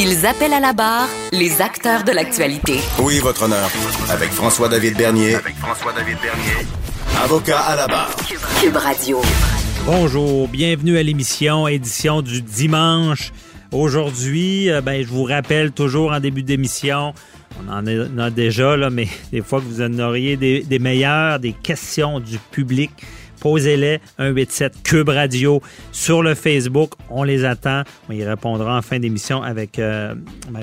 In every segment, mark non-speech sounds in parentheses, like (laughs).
Ils appellent à la barre les acteurs de l'actualité. Oui, votre honneur. Avec François-David Bernier. Avec François-David Bernier. Avocat à la barre. Cube Radio. Bonjour, bienvenue à l'émission, édition du dimanche. Aujourd'hui, euh, ben, je vous rappelle toujours en début d'émission, on en a déjà, là, mais (laughs) des fois que vous en auriez des, des meilleures, des questions du public, posez-les 187 Cube Radio sur le Facebook. On les attend. On y répondra en fin d'émission avec euh,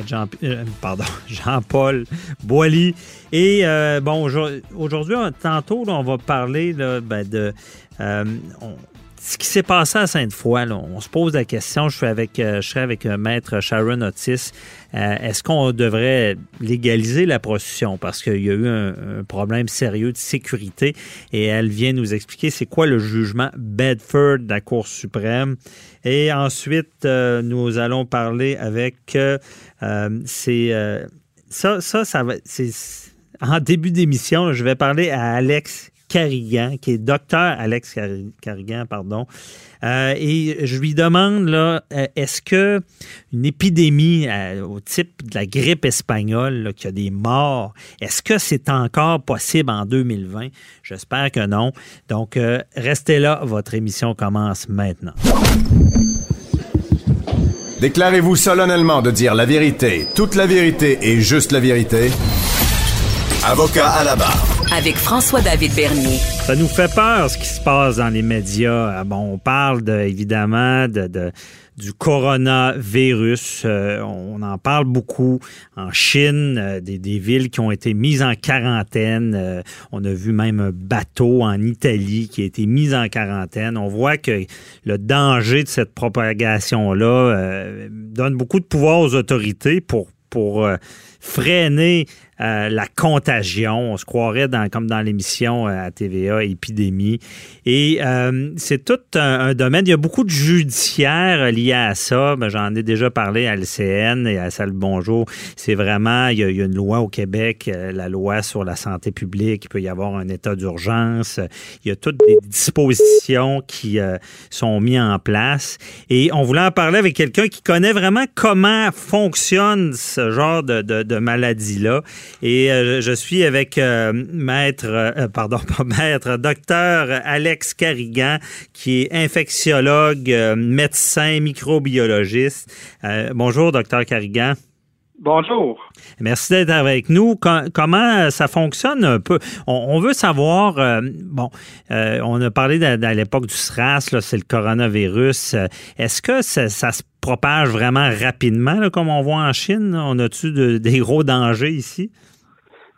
Jean, euh, pardon, (laughs) Jean-Paul Boily. Et euh, bon, aujourd'hui, tantôt, on va parler ben, de... On, ce qui s'est passé à Sainte-Foy, on se pose la question, je suis avec, je serai avec maître Sharon Otis. Est-ce qu'on devrait légaliser la prostitution? Parce qu'il y a eu un, problème sérieux de sécurité et elle vient nous expliquer c'est quoi le jugement Bedford de la Cour suprême. Et ensuite, euh, nous allons parler avec euh, c'est ça, ça, ça va. C'est en début d'émission, je vais parler à Alex Qui est docteur Alex Carrigan, pardon. Euh, et je lui demande là, est-ce que une épidémie euh, au type de la grippe espagnole, là, qui a des morts, est-ce que c'est encore possible en 2020 J'espère que non. Donc euh, restez là, votre émission commence maintenant. Déclarez-vous solennellement de dire la vérité, toute la vérité et juste la vérité. Avocat à la barre. Avec François-David Bernier. Ça nous fait peur ce qui se passe dans les médias. Bon, on parle de, évidemment de, de du coronavirus. Euh, on en parle beaucoup en Chine, euh, des, des, villes qui ont été mises en quarantaine. Euh, on a vu même un bateau en Italie qui a été mis en quarantaine. On voit que le danger de cette propagation-là donne beaucoup de pouvoir aux autorités pour, pour freiner euh, la contagion. On se croirait comme dans l'émission euh, à TVA, épidémie. Et euh, c'est tout un, domaine. Il y a beaucoup de judiciaires liés à ça. Ben, J'en ai déjà parlé à l'CN et à Salle Bonjour. C'est vraiment, il y, a, une loi au Québec, la loi sur la santé publique. Il peut y avoir un état d'urgence. Il y a toutes des dispositions qui sont mises en place. Et on voulait en parler avec quelqu'un qui connaît vraiment comment fonctionne ce genre de maladie-là. Et euh, je suis avec euh, maître, euh, pardon, (laughs) pas maître, docteur Alex Carrigan, qui est infectiologue, médecin, microbiologiste. bonjour, docteur Carrigan. Bonjour. Merci d'être avec nous. comment ça fonctionne un peu? On, veut savoir, bon, on a parlé à, l'époque du SRAS, c'est le coronavirus. Est-ce que ça, ça se propage vraiment rapidement, comme on voit en Chine? On a-tu des gros dangers ici?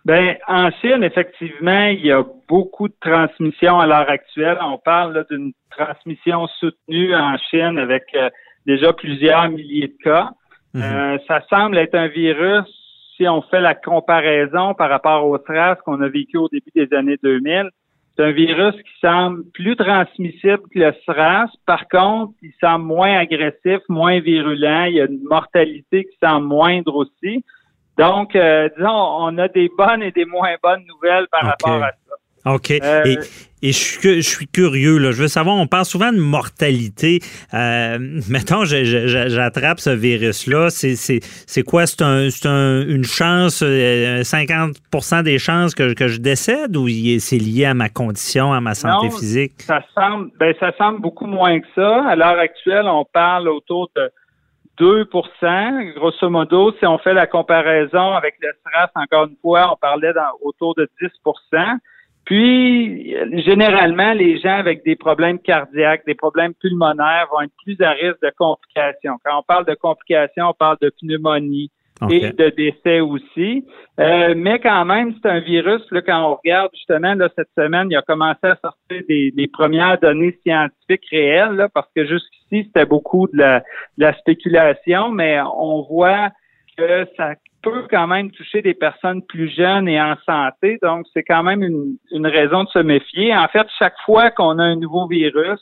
Bien, en Chine, effectivement, il y a beaucoup de transmissions à l'heure actuelle. On parle d'une transmission soutenue en Chine avec euh, déjà plusieurs milliers de cas. Mhm. Euh, ça semble être un virus, si on fait la comparaison par rapport au SRAS qu'on a vécu au début des années 2000, c'est un virus qui semble plus transmissible que le SRAS. Par contre, il semble moins agressif, moins virulent. Il y a une mortalité qui semble moindre aussi. Donc, euh, disons, on a des bonnes et des moins bonnes nouvelles par rapport à ça. OK. Euh, et, et, je, suis, je suis curieux, là. Je veux savoir, on parle souvent de mortalité. Euh, (laughs) mettons, j'attrape ce virus-là. C'est quoi? C'est un, un, une chance, 50% euh, des chances que, que je décède ou c'est lié à ma condition, à ma santé physique? Ça semble, ben, ça semble beaucoup moins que ça. À l'heure actuelle, on parle autour de 2% grosso modo, si on fait la comparaison avec le SRAS, encore une fois, on parlait autour de 10 puis, généralement, les gens avec des problèmes cardiaques, des problèmes pulmonaires vont être plus à risque de complications. Quand on parle de complications, on parle de pneumonie et de décès aussi. Euh, mais quand même, c'est un virus, là, quand on regarde justement, là, cette semaine, il a commencé à sortir des, premières données scientifiques réelles, là, parce que jusqu'ici, c'était beaucoup de la, de la spéculation, mais on voit que ça peut quand même toucher des personnes plus jeunes et en santé. Donc, c'est quand même une, raison de se méfier. En fait, chaque fois qu'on a un nouveau virus,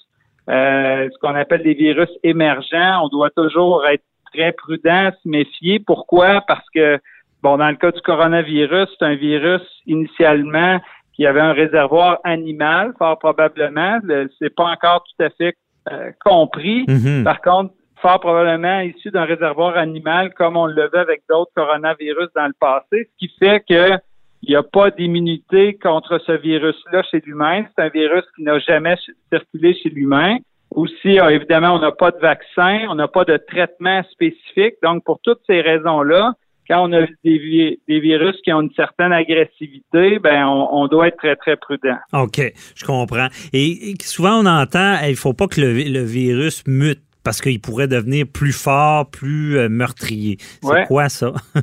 euh, ce qu'on appelle des virus émergents, on doit toujours être très prudent, se méfier. Pourquoi? Parce que, bon, dans le cas du coronavirus, c'est un virus initialement qui avait un réservoir animal, fort probablement. C'est pas encore tout à fait euh, compris. Mm-hmm. Par contre, probablement issu d'un réservoir animal comme on le veut avec d'autres coronavirus dans le passé, ce qui fait que il n'y a pas d'immunité contre ce virus-là chez l'humain. C'est un virus qui n'a jamais circulé chez l'humain. Aussi, euh, évidemment, on n'a pas de vaccin, on n'a pas de traitement spécifique. Donc, pour toutes ces raisons-là, quand on a des, virus qui ont une certaine agressivité, ben on, doit être très très prudent. OK, je comprends. Et, souvent on entend, il faut pas que le virus mute parce qu'il pourrait devenir plus fort, plus euh, meurtrier. C'est quoi ça? (laughs)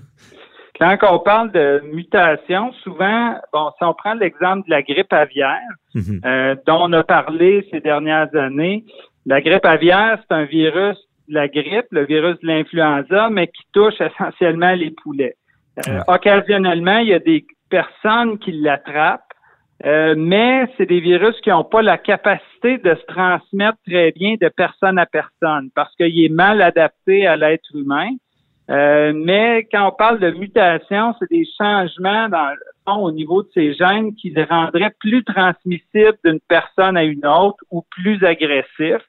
Quand on parle de mutation, souvent, bon, si on prend l'exemple de la grippe aviaire, mhm. euh, dont on a parlé ces dernières années, la grippe aviaire, c'est un virus de la grippe, le virus de l'influenza, mais qui touche essentiellement les poulets. Euh, occasionnellement, il y a des personnes qui l'attrapent, euh, mais c'est des virus qui n'ont pas la capacité de se transmettre très bien de personne à personne parce qu'il est mal adapté à l'être humain. Euh, mais quand on parle de mutation, c'est des changements dans au niveau de ces gènes qui les rendraient plus transmissibles d'une personne à une autre ou plus agressifs.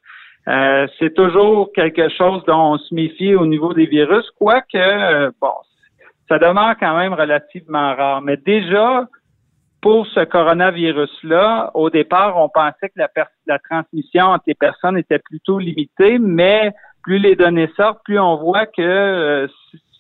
Euh, c'est toujours quelque chose dont on se méfie au niveau des virus, quoique, bon, ça demeure quand même relativement rare. Mais déjà, pour ce coronavirus-là, au départ, on pensait que la, la transmission entre les personnes était plutôt limitée, mais plus les données sortent, plus on voit que euh,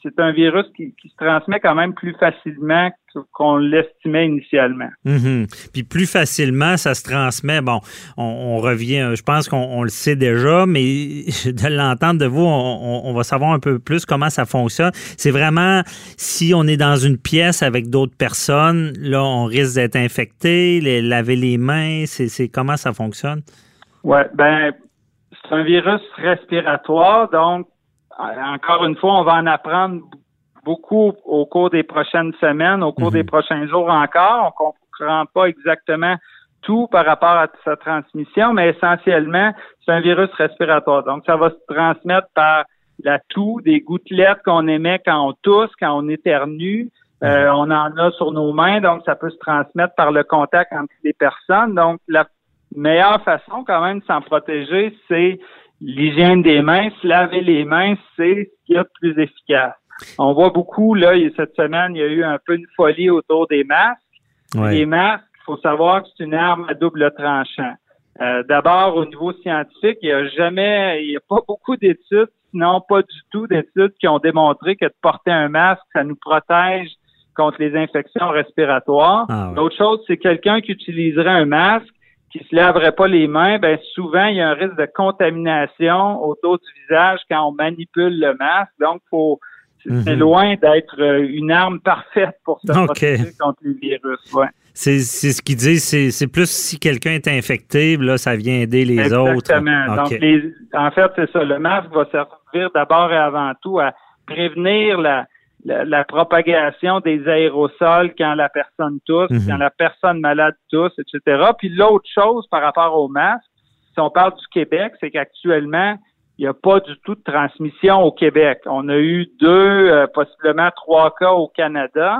c'est un virus qui, se transmet quand même plus facilement qu'on l'estimait initialement. Mhm. Puis plus facilement, ça se transmet. Bon, on, revient, je pense qu'on le sait déjà, mais (laughs) de l'entendre de vous, on, va savoir un peu plus comment ça fonctionne. C'est vraiment si on est dans une pièce avec d'autres personnes, là, on risque d'être infecté, les, laver les mains, c'est comment ça fonctionne? Oui, ben c'est un virus respiratoire, donc encore une fois, on va en apprendre beaucoup au cours des prochaines semaines, au cours des mhm. prochains jours encore. On comprend pas exactement tout par rapport à sa transmission, mais essentiellement, c'est un virus respiratoire. Donc, ça va se transmettre par la toux, des gouttelettes qu'on émet quand on tousse, quand on éternue. Euh, mhm. on en a sur nos mains, donc ça peut se transmettre par le contact entre les personnes. Donc, la meilleure façon quand même de s'en protéger, c'est l'hygiène des mains, se laver les mains, c'est ce qu'il y a de plus efficace. On voit beaucoup, là, cette semaine, il y a eu un peu une folie autour des masques. Les masques, il faut savoir que c'est une arme à double tranchant. Euh, d'abord, au niveau scientifique, il n'y a jamais, il n'y a pas beaucoup d'études, sinon pas du tout d'études qui ont démontré que de porter un masque, ça nous protège contre les infections respiratoires. Ah L'autre chose, c'est quelqu'un qui utiliserait un masque qui se laverait pas les mains, ben souvent il y a un risque de contamination autour du visage quand on manipule le masque. Donc faut c'est mhm. loin d'être euh, une arme parfaite pour se protéger contre les virus. Ouais. C'est ce qu'ils disent, c'est plus si quelqu'un est infecté, là, ça vient aider les autres. Exactement. Donc, en fait, c'est ça. Le masque va servir d'abord et avant tout à prévenir la, la, propagation des aérosols quand la personne tousse, mhm. quand la personne malade tousse, etc. Puis l'autre chose par rapport au masque, si on parle du Québec, c'est qu'actuellement, il n'y a pas du tout de transmission au Québec. On a eu deux, euh, possiblement trois cas au Canada.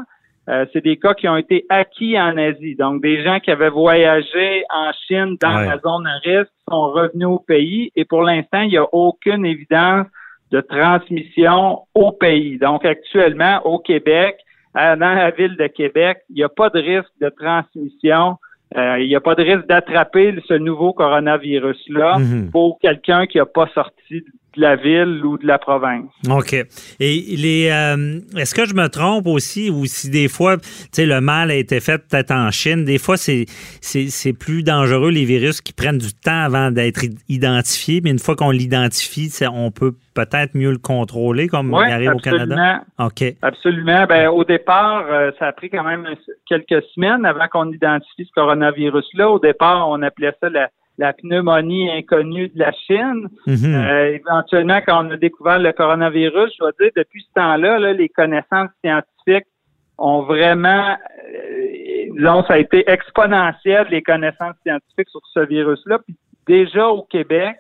Euh, c'est des cas qui ont été acquis en Asie. Donc, des gens qui avaient voyagé en Chine dans la zone à risque sont revenus au pays. Et pour l'instant, il n'y a aucune évidence de transmission au pays. Donc, actuellement, au Québec, dans la ville de Québec, il n'y a pas de risque de transmission. Euh, il n'y a pas de risque d'attraper ce nouveau coronavirus-là mhm. pour quelqu'un qui n'a pas sorti de la ville ou de la province. OK. Et les euh, est-ce que je me trompe aussi ou si des fois, tu sais, le mal a été fait peut-être en Chine, des fois c'est c'est plus dangereux les virus qui prennent du temps avant d'être identifiés, mais une fois qu'on l'identifie, on peut peut-être mieux le contrôler comme il arrive au Canada? OK. Absolument. Ben au départ, euh, ça a pris quand même quelques semaines avant qu'on identifie ce coronavirus-là. Au départ, on appelait ça la la pneumonie inconnue de la Chine. Mhm. Euh, éventuellement, quand on a découvert le coronavirus, je dois dire, depuis ce temps-là, là, les connaissances scientifiques ont vraiment, euh, disons, ça a été exponentiel, les connaissances scientifiques sur ce virus-là. Puis déjà au Québec,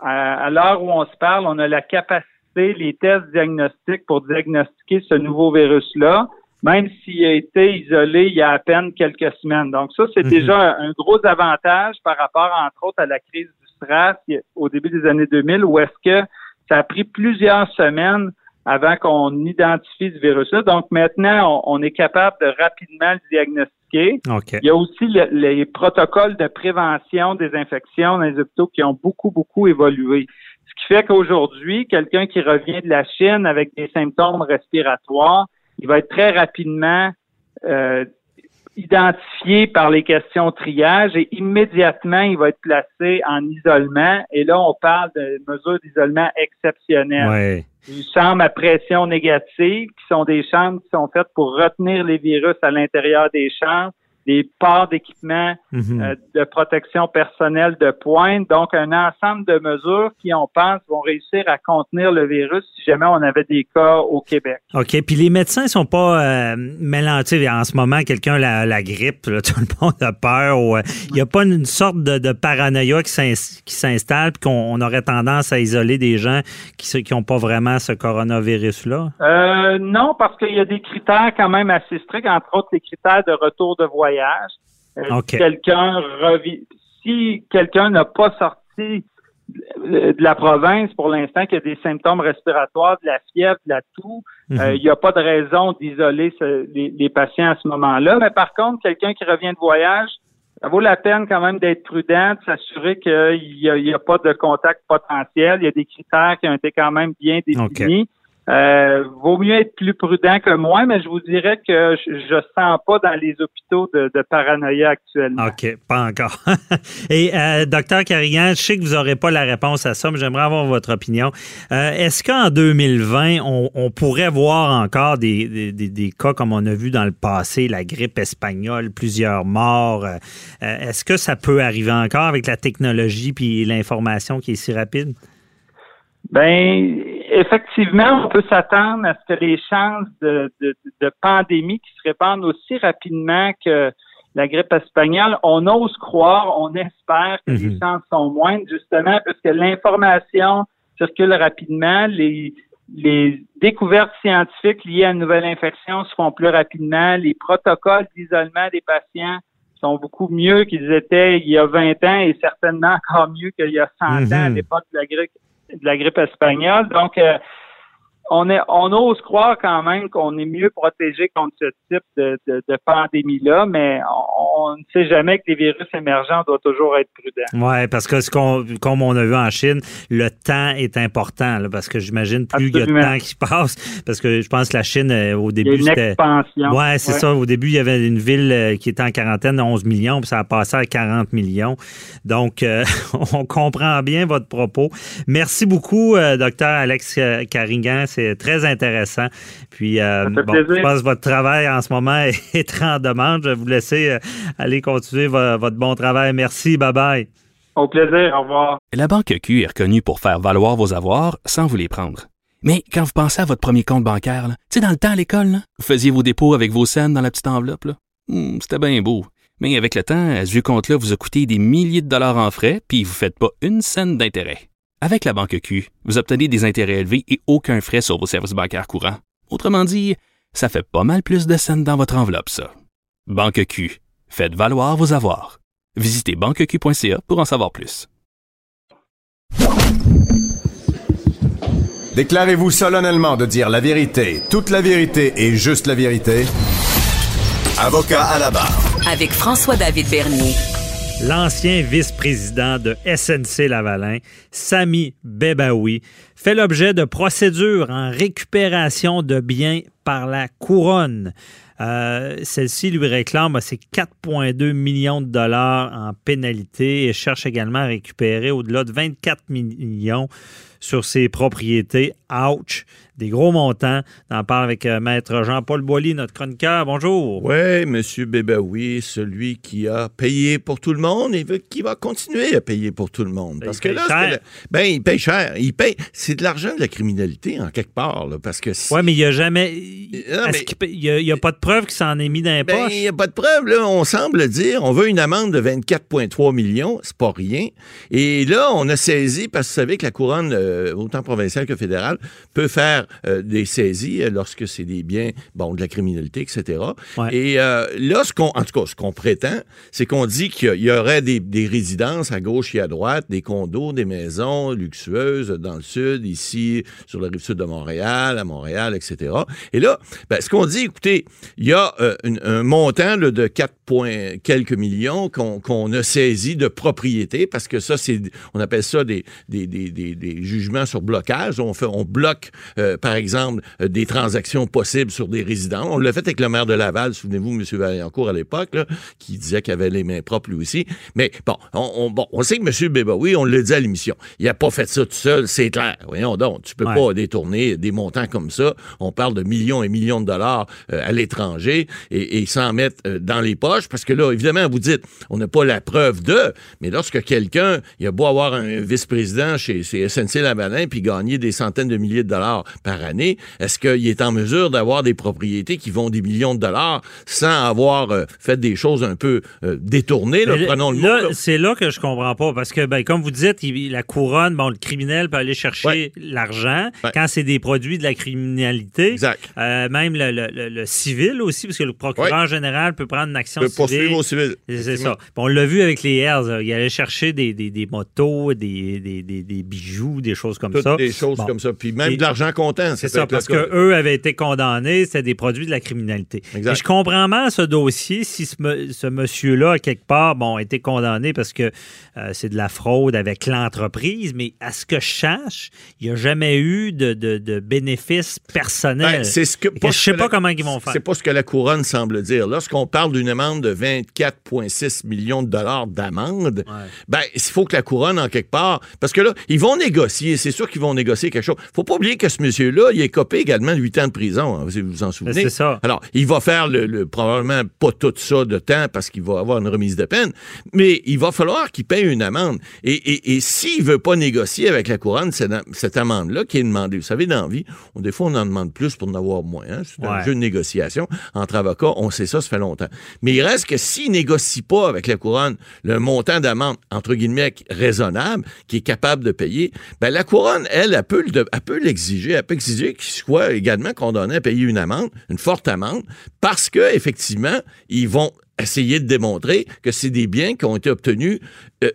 à l'heure où on se parle, on a la capacité, les tests diagnostiques pour diagnostiquer ce nouveau virus-là même s'il a été isolé il y a à peine quelques semaines. Donc ça, c'est mhm. déjà un gros avantage par rapport, entre autres, à la crise du stress au début des années 2000, où est-ce que ça a pris plusieurs semaines avant qu'on identifie ce virus-là. Donc maintenant, on, est capable de rapidement le diagnostiquer. Il y a aussi les protocoles de prévention des infections dans les hôpitaux qui ont beaucoup, beaucoup évolué. Ce qui fait qu'aujourd'hui, quelqu'un qui revient de la Chine avec des symptômes respiratoires, il va être très rapidement euh, identifié par les questions triage et immédiatement, il va être placé en isolement. Et là, on parle de mesures d'isolement exceptionnelles. Ouais. Une chambre à pression négative, qui sont des chambres qui sont faites pour retenir les virus à l'intérieur des chambres des parts d'équipement mhm. euh, de protection personnelle de pointe. Donc, un ensemble de mesures qui, on pense, vont réussir à contenir le virus si jamais on avait des cas au Québec. OK. Puis les médecins ne sont pas euh, mélangés. En ce moment, quelqu'un la, la grippe, (laughs) tout le monde a peur. Euh, il n'y a pas une sorte de, paranoïa qui s'installe puis qu'on aurait tendance à isoler des gens qui n'ont pas vraiment ce coronavirus-là? Euh, non, parce qu'il y a des critères quand même assez stricts, entre autres les critères de retour de voyage euh, quelqu'un si quelqu'un n'a pas sorti de la province pour l'instant, qui a des symptômes respiratoires, de la fièvre, de la toux, mhm. euh, il n'y a pas de raison d'isoler les, patients à ce moment-là. Mais par contre, quelqu'un qui revient de voyage, ça vaut la peine quand même d'être prudent, de s'assurer qu'il n'y a, pas de contact potentiel. Il y a des critères qui ont été quand même bien définis. Euh, vaut mieux être plus prudent que moi, mais je vous dirais que je, je sens pas dans les hôpitaux de, de paranoïa actuellement. OK, pas encore. (laughs) Et euh, docteur Carrigan, je sais que vous n'aurez pas la réponse à ça, mais j'aimerais avoir votre opinion. Euh, est-ce qu'en 2020, on, on, pourrait voir encore des, des, des, cas comme on a vu dans le passé, la grippe espagnole, plusieurs morts? Est-ce que ça peut arriver encore avec la technologie puis l'information qui est si rapide? Ben, effectivement, on peut s'attendre à ce que les chances de, de, pandémie qui se répandent aussi rapidement que la grippe espagnole, on ose croire, on espère que les mhm. chances sont moindres, justement, parce que l'information circule rapidement, les, les découvertes scientifiques liées à une nouvelle infection se font plus rapidement, les protocoles d'isolement des patients sont beaucoup mieux qu'ils étaient il y a 20 ans et certainement encore mieux qu'il y a 100 ans à mhm. l'époque de la grippe de la grippe espagnole. Donc, euh, on, est, on ose croire quand même qu'on est mieux protégé contre ce type de, de, pandémie-là, mais on, ne sait jamais que les virus émergents doivent toujours être prudents. Oui, parce que ce qu'on, comme on a vu en Chine, le temps est important, parce que j'imagine plus il y a de temps qui (laughs) passe, parce que je pense que la Chine, euh, au début, il y a une expansion. Ouais, c'est ça. Au début, il y avait une ville euh, qui était en quarantaine de 11 millions, puis ça a passé à 40 millions. Donc, euh, (laughs) on comprend bien votre propos. Merci beaucoup, docteur Alex Caringan c'est très intéressant. Puis, euh, bon, je pense que votre travail en ce moment (laughs) est en demande. Je vais vous laisser euh, aller continuer votre bon travail. Merci. Bye bye. Au plaisir. Au revoir. La Banque Q est reconnue pour faire valoir vos avoirs sans vous les prendre. Mais quand vous pensez à votre premier compte bancaire, tu sais, dans le temps à l'école, vous faisiez vos dépôts avec vos scènes dans la petite enveloppe. Hmm, c'était bien beau. Mais avec le temps, à ce compte-là vous a coûté des milliers de dollars en frais, puis vous ne faites pas une scène d'intérêt. Avec la banque Q, vous obtenez des intérêts élevés et aucun frais sur vos services bancaires courants. Autrement dit, ça fait pas mal plus de scènes dans votre enveloppe, ça. Banque Q, faites valoir vos avoirs. Visitez banqueq.ca pour en savoir plus. Déclarez-vous solennellement de dire la vérité, toute la vérité et juste la vérité. Avocat à la barre. Avec François-David Bernier. L'ancien vice-président de SNC Lavalin, Sami Bebaoui, fait l'objet de procédures en récupération de biens par la couronne. Euh, Celle-ci lui réclame ses 4,2 millions de dollars en pénalité et cherche également à récupérer au-delà de 24 millions sur ses propriétés. Ouch! Des gros montants. On en parle avec euh, Maître Jean-Paul Boilly, notre chroniqueur. Bonjour. Oui, Monsieur Bébaoui, celui qui a payé pour tout le monde et qui va continuer à payer pour tout le monde. Parce il que là, cher. le- ben, il paye cher. Il paye. C'est de l'argent de la criminalité, en quelque part. là, parce que si- Oui, mais il n'y a jamais. Non, est-ce mais- qu'il paye- Il n'y a, pas de preuve qu'il s'en est mis dans les Ben, poches? il n'y a pas de preuve. Là. On semble dire, on veut une amende de 24,3 millions. C'est pas rien. Et là, on a saisi, parce que vous savez que la couronne, euh, autant provinciale que fédérale, peut faire euh, des saisies euh, lorsque c'est des biens, bon, de la criminalité, etc. Ouais. Et là, ce qu'on, en tout cas, ce qu'on prétend, c'est qu'on dit qu'il y aurait des, des résidences à gauche et à droite, des condos, des maisons luxueuses dans le sud, ici, sur la rive sud de Montréal, à Montréal, etc. Et là, ben, ce qu'on dit, écoutez, il y a une- un montant là, de 4 points quelques millions qu'on qu'on a saisi de propriété, parce que ça, c'est, on appelle ça des, des, des, des, des jugements sur blocage. On, fait, on bloque, euh, par exemple, euh, des transactions possibles sur des résidents. On l'a fait avec le maire de Laval, souvenez-vous, M. Vaillancourt à l'époque, qui disait qu'il avait les mains propres lui aussi. Mais bon, on, on- bon, on sait que M. Bébaoui, on l'a dit à l'émission, il n'a pas fait ça tout seul, c'est clair. Voyons donc, tu peux Ouais. pas détourner des montants comme ça. On parle de millions et millions de dollars euh, à l'étranger et, et s'en mettre dans les poches, parce que là, évidemment, vous dites, on n'a pas la preuve de, mais lorsque quelqu'un, il a beau avoir un vice-président chez, chez SNC Lavalin puis gagner des centaines de milliers de dollars par année, est-ce qu'il est en mesure d'avoir des propriétés qui vont des millions de dollars sans avoir euh, fait des choses un peu euh, détournées, là, prenons le là. C'est là que je comprends pas. Parce que, ben, comme vous dites, il- la couronne, bon, le criminel peut aller chercher Ouais. l'argent Ouais. quand c'est des produits de la criminalité. Exact. Euh, même le, le- le- le civil aussi, parce que le procureur général peut prendre une action peut civile. poursuivre au civil. C'est ça. Puis on l'a vu avec les là. Il allait chercher des, des- des motos, des- des bijoux, des choses comme Toutes ça. des choses Bon. comme ça. Puis même Et- de l'argent comptant. C'est ça, parce qu'eux avaient été condamnés, c'était des produits de la criminalité. Exact. Et je comprends mal ce dossier si ce, monsieur-là, quelque part, bon, a été condamné parce que euh, c'est de la fraude avec l'entreprise, mais à ce que je sache, il n'y a jamais eu de, de, de bénéfice personnel. Ben, c'est ce que, je sais que pas la- comment ils vont faire. C'est pas ce que la couronne semble dire. Lorsqu'on parle d'une amende de 24,6 millions de dollars d'amende, ben, il faut que la couronne, en quelque part, parce que là, ils vont négocier, c'est sûr qu'ils vont négocier quelque chose. Faut pas oublier que ce monsieur-là, il est copé également de 8 ans de prison, hein, si vous vous en souvenez. Ben, c'est ça. Alors, il va faire le, le- probablement pas tout ça de temps parce qu'il va avoir une remise de peine, mais il va falloir qu'il paye une amende. Et, et, et s'il veut pas négocier avec la couronne cette, cette amende-là qui est demandée, vous savez, dans la vie, on, des fois, on en demande plus pour en avoir moins. hein. C'est un jeu de négociation entre avocats, on sait ça, ça fait longtemps. Mais il reste que s'il négocie pas avec la couronne le montant d'amende, entre guillemets, raisonnable, qui est capable de payer, ben la couronne, elle, elle peut, l'exiger, elle peut exiger qu'il soit également condamné à payer une amende, une forte amende, parce que effectivement, ils vont essayer de démontrer que c'est des biens qui ont été obtenus euh,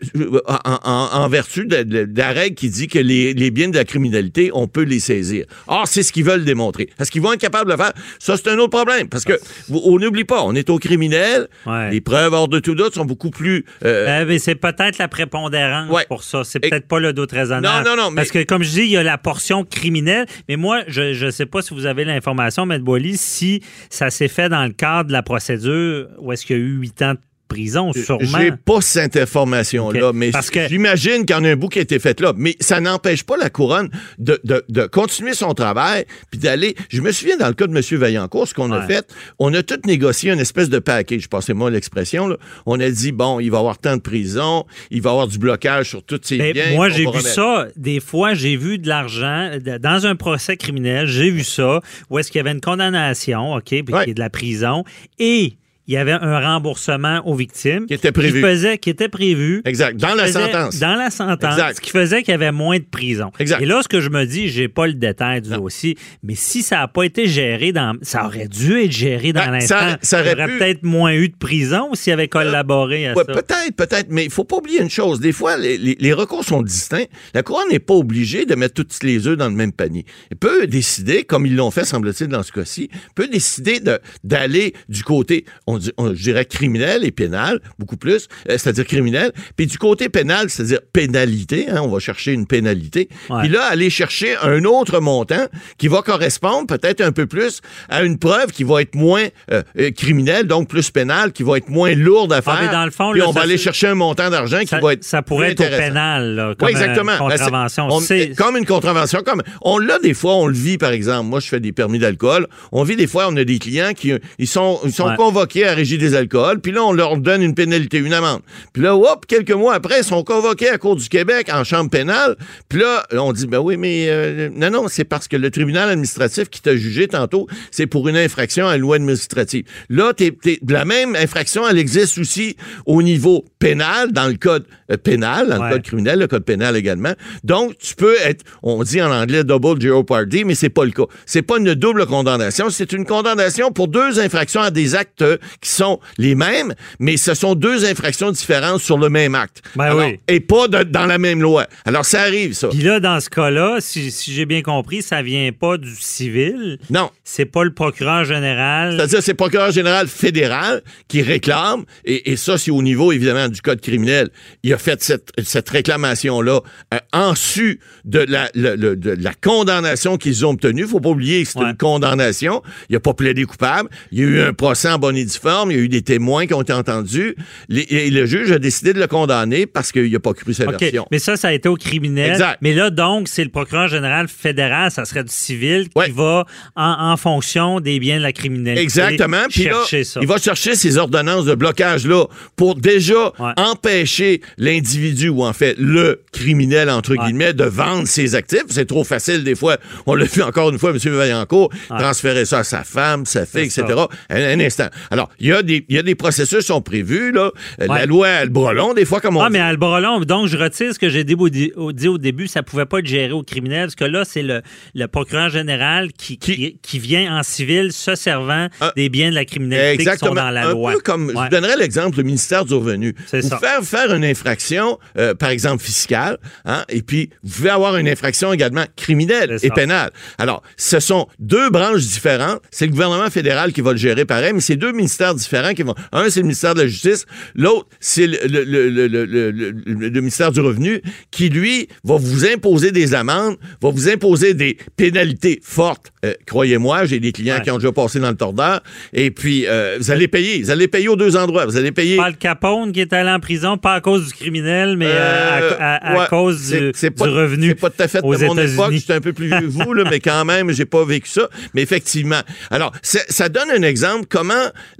en, en- en vertu de, de- de la règle qui dit que les, les biens de la criminalité, on peut les saisir. Or, c'est ce qu'ils veulent démontrer. Est-ce qu'ils vont être capables de le faire? Ça, c'est un autre problème. Parce que, vous- on n'oublie pas, on est au criminel. Ouais. Les preuves hors de tout doute sont beaucoup plus... euh, Euh, mais c'est peut-être la prépondérance Ouais. pour ça. C'est Et- peut-être pas le doute raisonnable. Non, non, non, mais- Parce que, comme je dis, il y a la portion criminelle. Mais moi, je ne sais pas si vous avez l'information, M. Boily, si ça s'est fait dans le cadre de la procédure ou est-ce qu'il y a eu huit ans de prison, sûrement. J'ai pas cette information-là, mais que- j'imagine qu'il y en a un bout qui a été fait là. Mais ça n'empêche pas la couronne de, de- de continuer son travail puis d'aller. Je me souviens dans le cas de M. Vaillancourt, ce qu'on a fait, on a tout négocié une espèce de package, passez-moi l'expression. On a dit, bon, il va y avoir tant de prison, il va y avoir du blocage sur tous ses Mais biens. Ben, moi, on j'ai vu remettre. ça. Des fois, j'ai vu de l'argent dans un procès criminel. J'ai vu ça où est-ce qu'il y avait une condamnation, OK, puis Ouais. qui est de la prison, et il y avait un remboursement aux victimes Qui était prévu. Qui, faisait, qui était prévu. Exact. Dans la faisait- sentence. Dans la sentence. Exact. Ce qui faisait qu'il y avait moins de prison. Exact. Et là, ce que je me dis, j'ai pas le détail du dossier, mais si ça n'a pas été géré dans. Ça aurait dû être géré dans Ben, l'instant. ça- ça aurait il y aurait pu- Euh, peut-être moins eu de prison s'il avait collaboré à Ouais, ça. peut-être, peut-être, mais il faut pas oublier une chose. Des fois, les, les- les recours sont distincts. La couronne n'est pas obligée de mettre toutes les œufs dans le même panier. Elle peut décider, comme ils l'ont fait, semble-t-il, dans ce cas-ci, peut décider de- d'aller du côté. On on, dit- on- je dirais criminel et pénal, beaucoup plus, euh, c'est-à-dire criminel. Puis du côté pénal, c'est-à-dire pénalité, hein, on va chercher une pénalité. Ouais. Puis là, aller chercher un autre montant qui va correspondre peut-être un peu plus à une preuve qui va être moins euh, euh, criminelle, donc plus pénale, qui va être moins lourde à faire. Ah, mais dans le fond, Puis là, on va aller chercher un montant d'argent qui va être ça pourrait être au pénal, là, comme Oui, exactement. une contravention. on- comme une contravention. Comme, on l'a des fois, on le vit, par exemple. Moi, je fais des permis d'alcool. On vit des fois, on a des clients qui ils sont, ils sont Ouais. convoqués à Régie des alcools, puis là, on leur donne une pénalité, une amende. Puis là, hop, quelques mois après, ils sont convoqués à Cour du Québec en chambre pénale. Puis là, on dit, ben oui, mais euh, non, non, c'est parce que le tribunal administratif qui t'a jugé tantôt, c'est pour une infraction à une loi administrative. Là, t'es, t'es- la même infraction, elle existe aussi au niveau pénal, dans le code euh, pénal, dans Ouais. le code criminel, le code pénal également. Donc, tu peux être, on dit en anglais double jeopardy, mais c'est pas le cas. C'est pas une double condamnation, c'est une condamnation pour deux infractions à des actes qui sont les mêmes, mais ce sont deux infractions différentes sur le même acte. Ben Alors, oui. Et pas de- dans la même loi. Alors, ça arrive, ça. Puis là, dans ce cas-là, si, si j'ai bien compris, ça vient pas du civil. Non. C'est pas le procureur général. C'est-à-dire, c'est le procureur général fédéral qui réclame, et, et ça, c'est au niveau, évidemment, du code criminel. Il a fait cette, cette réclamation-là euh, en su de la, le- le- de la condamnation qu'ils ont obtenue. faut pas oublier que c'est Ouais. une condamnation. Il a pas plaidé coupable. Il y a eu un procès en bonne et due forme. Il y a eu des témoins qui ont été entendus. Les- et le juge a décidé de le condamner parce qu'il n'a pas cru sa version. mais ça, ça a été au criminel. Exact. Mais là, donc, c'est le procureur général fédéral, ça serait du civil, qui Ouais. va en, en fonction des biens de la criminalité. Exactement. Puis là, chercher ça. il va chercher ces ordonnances de blocage-là pour déjà Ouais. empêcher l'individu, ou en fait le criminel, entre Ouais. guillemets, de vendre ses actifs. C'est trop facile des fois. On l'a vu encore une fois, M. Vaillancourt, transférer ça à sa femme, sa fille, etc. Un, un instant. Alors, il y, a des- il y a des processus qui sont prévus. Là. Euh, La loi a le bras long, des fois, comme on Ah, dit. mais long, donc je retire ce que j'ai dit au, début, ça pouvait pas être géré au criminel, parce que là, c'est le, le procureur général qui, qui, Qui- qui vient en civil se servant Ah. des biens de la criminalité qui sont dans la un loi. peu comme, Ouais. je donnerais l'exemple du ministère du Revenu. C'est vous ça. faire faire une infraction, euh, par exemple fiscale, hein, et puis vous pouvez avoir une infraction également criminelle et pénale. Alors, ce sont deux branches différentes. C'est le gouvernement fédéral qui va le gérer pareil, mais c'est deux ministères différents qui vont. Un, c'est le ministère de la Justice. L'autre, c'est le, le- le- le- ministère du Revenu qui, lui, va vous imposer des amendes, va vous imposer des pénalités fortes. Euh, Croyez-moi, j'ai des clients Ouais. qui ont déjà passé dans le tordeur. Et puis, euh, vous allez payer. Vous allez payer aux deux endroits. Vous allez payer. Pas le Capone qui est allé en prison, pas à cause du criminel, mais euh, à, à- à ouais, cause du, c'est pas- du revenu. C'est pas tout à fait de mon époque. J'étais un peu plus vieux que vous, là, mais quand même, j'ai pas vécu ça. Mais effectivement. Alors, ça donne un exemple comment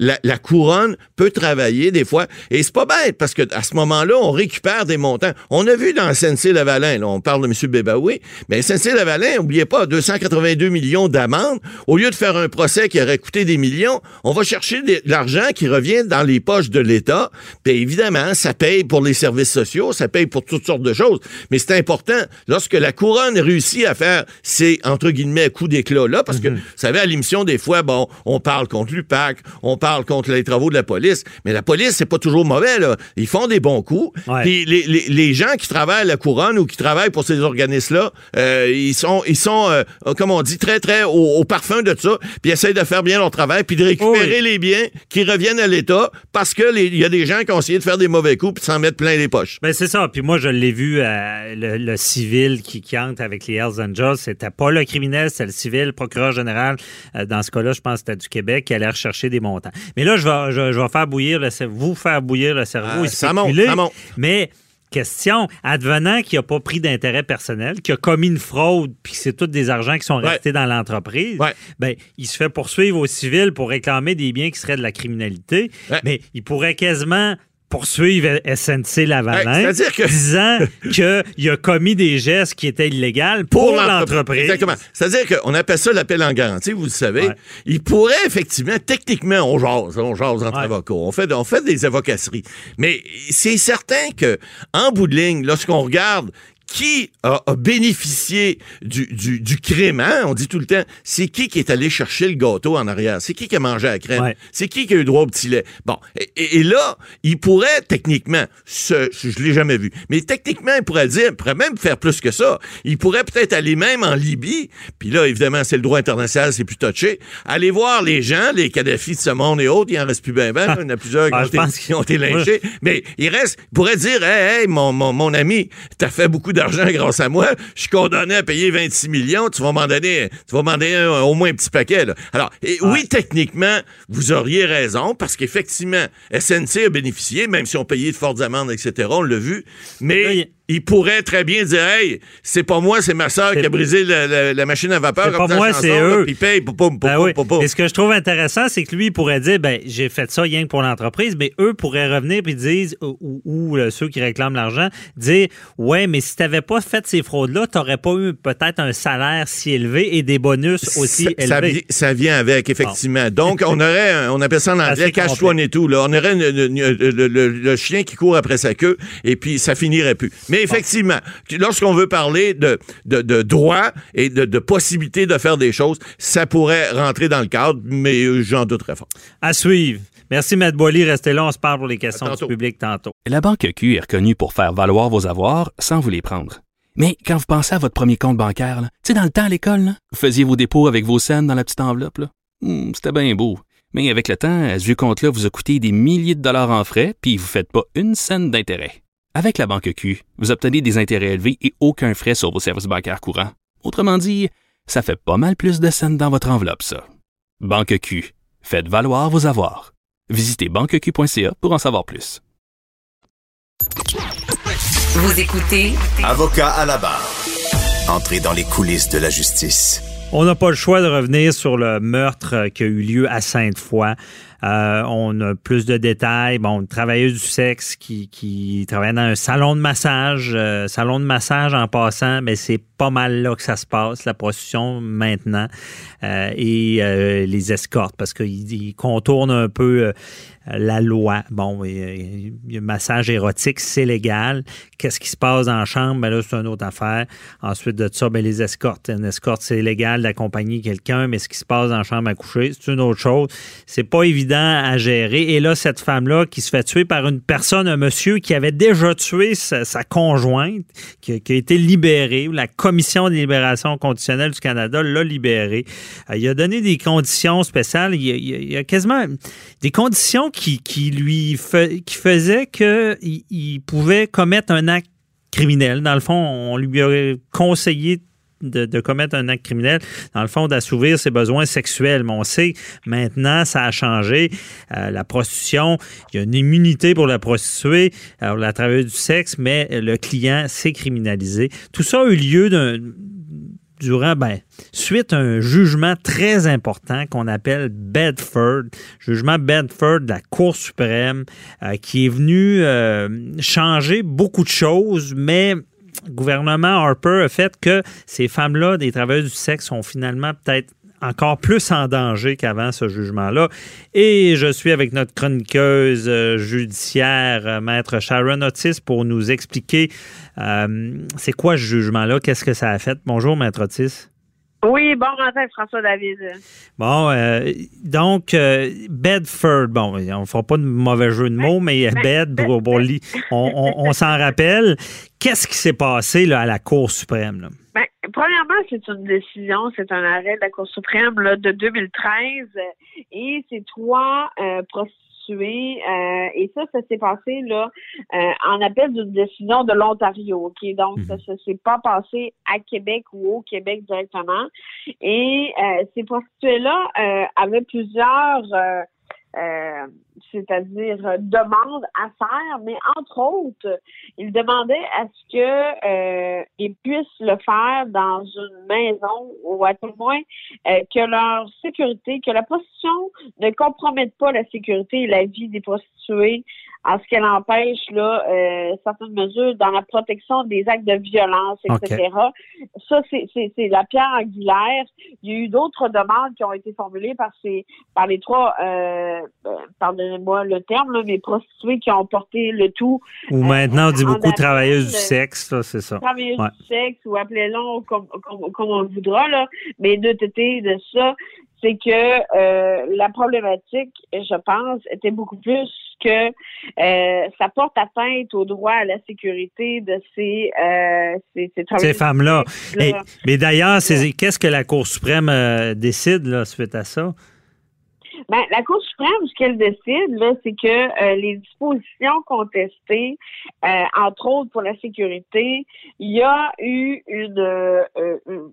la, la couronne peut travailler des fois. Et c'est pas bête parce que à ce moment-là, on récupère des montants. On a vu dans SNC-Lavalin, là, on parle de M. Bébaoui, mais SNC-Lavalin, n'oubliez pas, 282 millions d'amendes. Au lieu de faire un procès qui aurait coûté des millions, on va chercher de l'argent qui revient dans les poches de l'État. Puis évidemment, ça paye pour les services sociaux, ça paye pour toutes sortes de choses. Mais c'est important, lorsque la couronne réussit à faire ces, entre guillemets, coups d'éclat-là, parce que, vous savez, à l'émission, des fois, bon, on parle contre l'UPAC, on parle contre les travaux de la police, mais la police, c'est pas toujours mauvais, là. Ils font des bons coups. Ouais. Puis les, les- les gens qui travaillent à la couronne ou qui travaillent pour ces organismes-là, euh, ils sont, ils sont euh, comme on dit, très, très au, au parfum de ça, puis ils essayent de faire bien leur travail, puis de récupérer Oui. les biens qui reviennent à l'État parce que les- il y a des gens qui ont essayé de faire des mauvais coups puis de s'en mettre plein les poches. Ben c'est ça. Puis moi, je l'ai vu, euh, le, le civil qui, qui entre avec les Hells Angels, c'était pas le criminel, c'était le civil, le procureur général. euh, dans ce cas-là, je pense que c'était du Québec qui allait rechercher des montants. Mais là, je vais, je, je vais faire bouillir le cerveau, vous faire bouillir le cerveau et ça monte, ça monte. Mais question, advenant qu'il n'a pas pris d'intérêt personnel, qu'il a commis une fraude, puis que c'est tous des argents qui sont Ouais. restés dans l'entreprise, Ouais. ben, il se fait poursuivre au civil pour réclamer des biens qui seraient de la criminalité. Ouais. Mais il pourrait quasiment poursuivre SNC Lavalin Ouais, c'est-à-dire que- disant (laughs) qu'il a commis des gestes qui étaient illégaux pour, l'entreprise. Exactement. C'est-à-dire qu'on appelle ça l'appel en garantie, vous le savez. Ouais. Il pourrait effectivement, techniquement, on jase, on jase entre Ouais. avocats, on fait, on fait des avocasseries. Mais c'est certain que, en bout de ligne, lorsqu'on regarde qui a, a bénéficié du, du, du crime, hein? On dit tout le temps, c'est qui qui est allé chercher le gâteau en arrière? C'est qui qui a mangé la crème? Ouais. C'est qui qui a eu droit au petit lait? Bon, et, là, il pourrait techniquement, ce, je l'ai jamais vu, mais techniquement, il pourrait dire, il pourrait même faire plus que ça. Il pourrait peut-être aller même en Libye, puis là, évidemment, c'est le droit international, c'est plus touché, aller voir les gens, les Kadhafi de ce monde et autres, il en reste plus ben ben, il y en a plusieurs qui Ah, ont je été- pense qui ont été lynchés, mais il reste, il pourrait dire, hey, hey, mon, mon, mon ami, t'as fait beaucoup d'argent grâce à moi, je suis condamné à payer 26 millions, tu vas m'en donner, tu vas m'en donner un- au moins un petit paquet, là. Alors, et oui, techniquement, vous auriez raison, parce qu'effectivement, SNC a bénéficié, même si on payait de fortes amendes, etc., on l'a vu, mais il- pourrait très bien dire, hey, c'est pas moi, c'est ma soeur qui a brisé la, la- la machine à vapeur. C'est pas moi, c'est eux. Puis paye, pou, pou, pou, Ben oui. Et ce que je trouve intéressant, c'est que lui, il pourrait dire, ben, j'ai fait ça rien que pour l'entreprise, mais eux pourraient revenir et dire, ou, ou, ceux qui réclament l'argent, dire, ouais, mais si tu n'avais pas fait ces fraudes-là, tu n'aurais pas eu peut-être un salaire si élevé et des bonus aussi ça, élevés. ça vient avec, effectivement. Donc, on aurait, un- on appelle ça en anglais cash one et tout. Là. On aurait une- une- une- le, le- le chien qui court après sa queue et puis ça finirait plus. Mais effectivement, lorsqu'on veut parler de, de, de droit et de, de possibilité de faire des choses, ça pourrait rentrer dans le cadre, mais euh, j'en doute très fort. À suivre. Merci, Matt Boily. Restez là. On se parle pour les questions du tantôt. public tantôt. La Banque Q est reconnue pour faire valoir vos avoirs sans vous les prendre. Mais quand vous pensez à votre premier compte bancaire, tu sais, dans le temps à l'école, vous faisiez vos dépôts avec vos scènes dans la petite enveloppe. là. Hmm, C'était bien beau. Mais avec le temps, à ce vieux compte-là vous a coûté des milliers de dollars en frais, puis vous ne faites pas une scène d'intérêt. Avec la Banque Q, vous obtenez des intérêts élevés et aucun frais sur vos services bancaires courants. Autrement dit, ça fait pas mal plus de scènes dans votre enveloppe, ça. Banque Q. Faites valoir vos avoirs. Visitez banqueq.ca pour en savoir plus. Vous écoutez Avocat à la barre. Entrez dans les coulisses de la justice. On n'a pas le choix de revenir sur le meurtre qui a eu lieu à Sainte-Foy. Euh, on a plus de détails. Bon, travailleuse du sexe qui, qui travaillait dans un salon de massage. euh, salon de massage en passant, mais c'est pas mal là que ça se passe, la prostitution maintenant. Euh, et les escortes, parce qu'ils ils contournent un peu la loi. Bon, il y a massage érotique, c'est légal. Qu'est-ce qui se passe en chambre? Ben là, c'est une autre affaire. Ensuite de ça, ben les escortes. Une escorte, c'est légal d'accompagner quelqu'un, mais ce qui se passe en chambre à coucher, c'est une autre chose. C'est pas évident à gérer. Et là, cette femme-là qui se fait tuer par une personne, un monsieur qui avait déjà tué sa, conjointe, qui, a- été libéré, la Commission de libération conditionnelle du Canada l'a libéré. Euh, il a donné des conditions spéciales. Il y a quasiment des conditions qui, lui qui faisaient qu'il il pouvait commettre un acte criminel. Dans le fond, on lui aurait conseillé de, commettre un acte criminel, dans le fond, d'assouvir ses besoins sexuels. Mais on sait, maintenant, ça a changé. Euh, la prostitution, il y a une immunité pour la prostituée, alors la travailleuse du sexe, mais le client, c'est criminalisé. Tout ça a eu lieu durant, ben, suite à un jugement très important qu'on appelle Bedford, jugement Bedford de la Cour suprême, euh, qui est venu euh, changer beaucoup de choses, mais le gouvernement Harper a fait que ces femmes-là, des travailleuses du sexe, sont finalement peut-être encore plus en danger qu'avant ce jugement-là. Et je suis avec notre chroniqueuse euh, judiciaire, euh, maître Sharon Otis, pour nous expliquer euh, c'est quoi ce jugement-là, qu'est-ce que ça a fait? Bonjour, maître Otis. Oui, bon matin, François David. Bon, euh, donc, euh, Bedford, bon, on ne fera pas de mauvais jeu de mots, mais Bed, li- on, on- on s'en rappelle. Qu'est-ce qui s'est passé là, à la Cour suprême? là? Ben, premièrement, c'est une décision, c'est un arrêt de la Cour suprême là, de 2013 euh, et c'est trois euh, prostituées euh, et ça, ça s'est passé là euh, en appel d'une décision de l'Ontario. Ok, donc ça, ça s'est pas passé à Québec ou au Québec directement. Et euh, ces prostituées-là euh, avaient plusieurs euh, euh, c'est-à-dire euh, demandes à faire, mais entre autres, ils demandaient à ce que euh, ils puissent le faire dans une maison ou à tout le moins euh, que leur sécurité, que la prostitution ne compromette pas la sécurité et la vie des prostituées en ce qu'elle empêche là euh, certaines mesures dans la protection des actes de violence, etc. Ça, c'est- c'est c'est la pierre angulaire. Il y a eu d'autres demandes qui ont été formulées par ces par les trois euh, euh, par pardonnez-moi le terme, là, mais prostituées qui ont porté le tout. Ou maintenant, on dit beaucoup travailleuses du sexe, c'est ça. Travailleuses du sexe, ou appelez-le comme, comme, comme, on voudra, là. Mais de têter de ça, c'est que euh, la problématique, je pense, était beaucoup plus que euh, ça porte atteinte au droit à la sécurité de ces, euh, ces, ces, femmes-là. Mais d'ailleurs, qu'est-ce que la Cour suprême décide là, suite à ça? Ben, la Cour suprême, ce qu'elle décide, là, c'est que les dispositions contestées, entre autres pour la sécurité, il y a eu une, une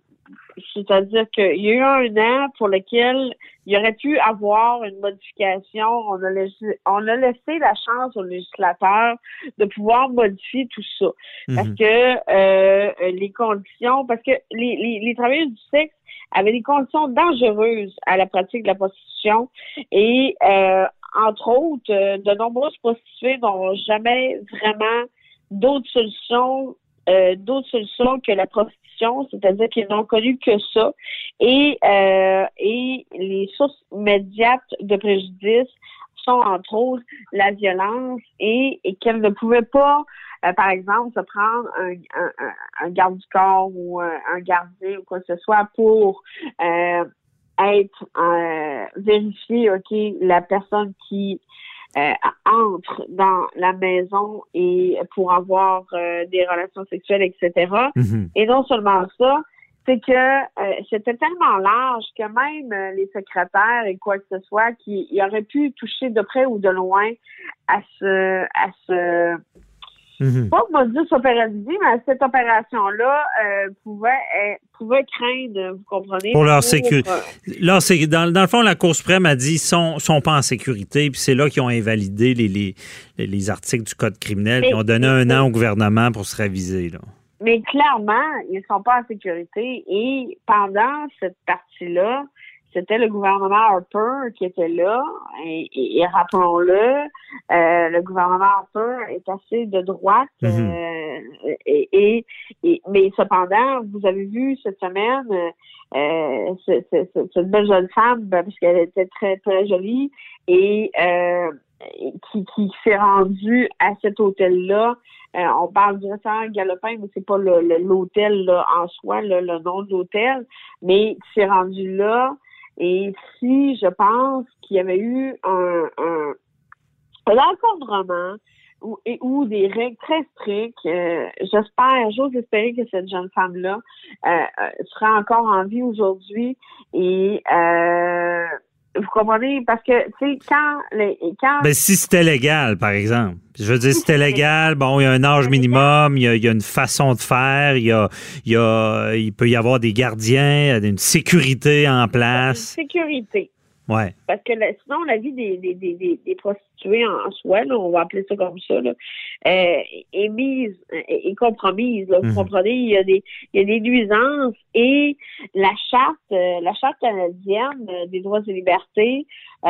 c'est-à-dire qu'il y a eu un an pour lequel il y aurait pu avoir une modification. On a laissé, on a laissé la chance au législateur de pouvoir modifier tout ça. Parce mhm. que euh, les conditions, parce que les, les, les travailleurs du sexe avaient des conditions dangereuses à la pratique de la prostitution et euh, entre autres, euh, de nombreuses prostituées n'ont jamais vraiment d'autres solutions euh, d'autres solutions que la prostitution, c'est-à-dire qu'ils n'ont connu que ça. Et, euh, et les sources immédiates de préjudice entre autres la violence et, et qu'elles ne pouvaient pas, euh, par exemple, se prendre un, un, un, garde du corps ou un, gardien ou quoi que ce soit pour être vérifier, OK, la personne qui euh, entre dans la maison et pour avoir euh, des relations sexuelles, etc. Mhm. Et non seulement ça, c'est que euh, c'était tellement large que même les secrétaires et quoi que ce soit qui auraient pu toucher de près ou de loin à ce à ce Mm Pas modus operandi, mais cette opération-là euh, pouvait, pouvait craindre, vous comprenez? Pour leur sécurité. Euh, dans, dans, le fond, la Cour suprême a dit sont sont pas en sécurité, puis c'est là qu'ils ont invalidé les, les, les, articles du Code criminel, qui ont donné un an au gouvernement pour se réviser. Là. Mais clairement, ils sont pas en sécurité. Et pendant cette partie-là, c'était le gouvernement Harper qui était là. Et, rappelons-le, euh, le gouvernement Harper est assez de droite. Mhm. Euh, et, et, mais cependant, vous avez vu cette semaine euh, cette, belle jeune femme, ben, parce qu'elle était très très jolie, et qui, qui s'est rendue à cet hôtel-là. on parle du restaurant Galopin, mais c'est pas l'hôtel en soi, le nom de l'hôtel, mais qui s'est rendue là et si je pense qu'il y avait eu un, un, encadrement ou, et, ou des règles très strictes, euh, j'espère, j'ose espérer que cette jeune femme-là euh, euh sera encore en vie aujourd'hui et euh, vous comprenez? Parce que, tu sais, quand, les, quand... Ben, si c'était légal, par exemple. Je veux dire, si c'était légal, bon, il y a un âge minimum, il y a, une façon de faire, il y a, il y a, il peut y avoir des gardiens, une sécurité en place. Une sécurité. Ouais. Parce que sinon, la vie des, des, des, des prostituées en, soi, on va appeler ça comme ça, là, euh, est mise, est, compromise. Là, Vous mhm. comprenez? Il y, a des, il y a des nuisances et la charte, euh, la charte canadienne des droits et libertés, euh,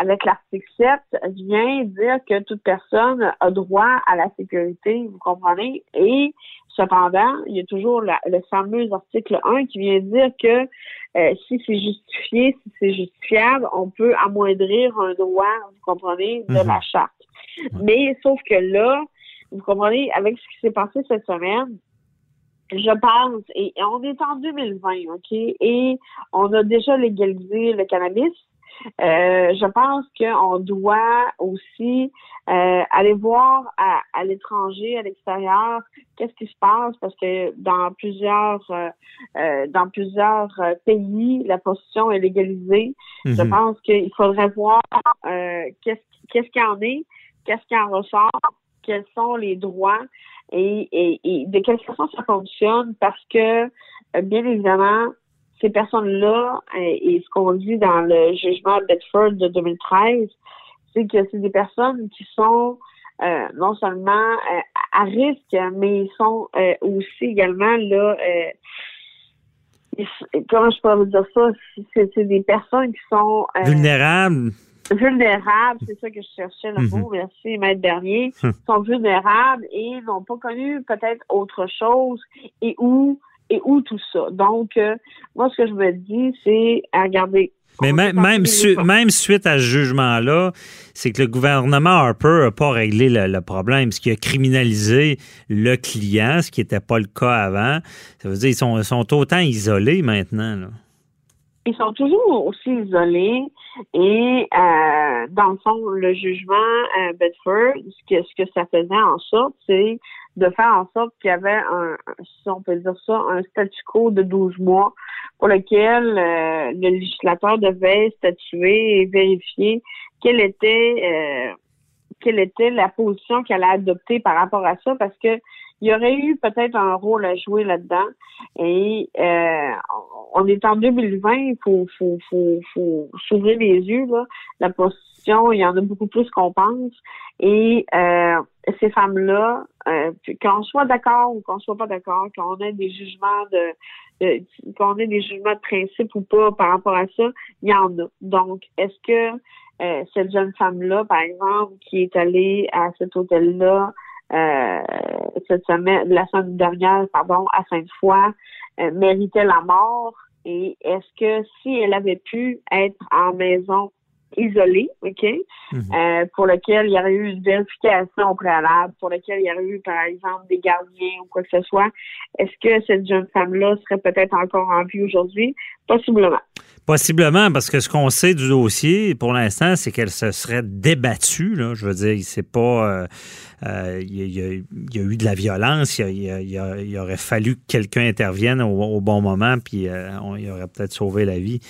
avec l'article 7, vient dire que toute personne a droit à la sécurité, vous comprenez? Et cependant, il y a toujours le fameux article 1 qui vient dire que euh, si c'est justifié, si c'est justifiable, on peut amoindrir un droit, vous comprenez, de la mhm. charte. Mais sauf que là, vous comprenez, avec ce qui s'est passé cette semaine, je pense, et on est en 2020, OK, et on a déjà légalisé le cannabis. Euh, je pense qu'on doit aussi euh, aller voir à, à l'étranger, à l'extérieur, qu'est-ce qui se passe parce que dans plusieurs euh, dans plusieurs pays, la prostitution est légalisée. Je mhm. pense qu'il faudrait voir qu'est-ce qu'est-ce qu'il y en est, qu'est-ce qui en ressort, quels sont les droits et, et, et de quelle façon ça fonctionne parce que bien évidemment ces personnes-là, et, ce qu'on dit dans le jugement Bedford de 2013, c'est que c'est des personnes qui sont euh, non seulement euh, à risque, mais ils sont euh, aussi également là. comment je pourrais vous dire ça? C'est des personnes qui sont vulnérables. Vulnérables, c'est ça que je cherchais le mot. Mhm. Merci, Maître Bernier. Hum. sont vulnérables et n'ont pas connu peut-être autre chose et où et où tout ça. Donc, euh, moi, ce que je me dis, c'est, regardez, Mais On même, même, su- suite à ce jugement-là, c'est que le gouvernement Harper n'a pas réglé le, le problème, ce qui a criminalisé le client, ce qui n'était pas le cas avant. Ça veut dire qu'ils sont, autant isolés maintenant. là. Ils sont toujours aussi isolés et euh, dans le fond, le jugement à Bedford, ce que, ce que ça faisait en sorte, c'est de faire en sorte qu'il y avait un, si on peut dire ça, un statu quo de 12 mois pour lequel euh, le législateur devait statuer et vérifier quelle était euh, quelle était la position qu'elle a adoptée par rapport à ça, parce que il y aurait eu peut-être un rôle à jouer là-dedans. Et euh, on est en 2020, il faut, faut, faut, faut s'ouvrir les yeux. Là. La prostitution, il y en a beaucoup plus qu'on pense. Et euh, ces femmes-là, euh, qu'on soit d'accord ou qu'on soit pas d'accord, qu'on ait des jugements de, de qu'on ait des jugements de principe ou pas par rapport à ça, il y en a. Donc, est-ce que euh, cette jeune femme-là, par exemple, qui est allée à cet hôtel-là euh, cette semaine, la semaine dernière, pardon, à Sainte-Foy, euh, méritait la mort? Et est-ce que si elle avait pu être en maison isolée, OK, euh, pour lequel il y aurait eu une vérification au préalable, pour lequel il y aurait eu, par exemple, des gardiens ou quoi que ce soit, est-ce que cette jeune femme-là serait peut-être encore en vie aujourd'hui? Possiblement. Possiblement, parce que ce qu'on sait du dossier pour l'instant, c'est qu'elle se serait débattue. Je veux dire, c'est pas. euh, euh, il, y a, eu de la violence. Il, y aurait fallu que quelqu'un intervienne au, bon moment, puis euh, on, il aurait peut-être sauvé la vie.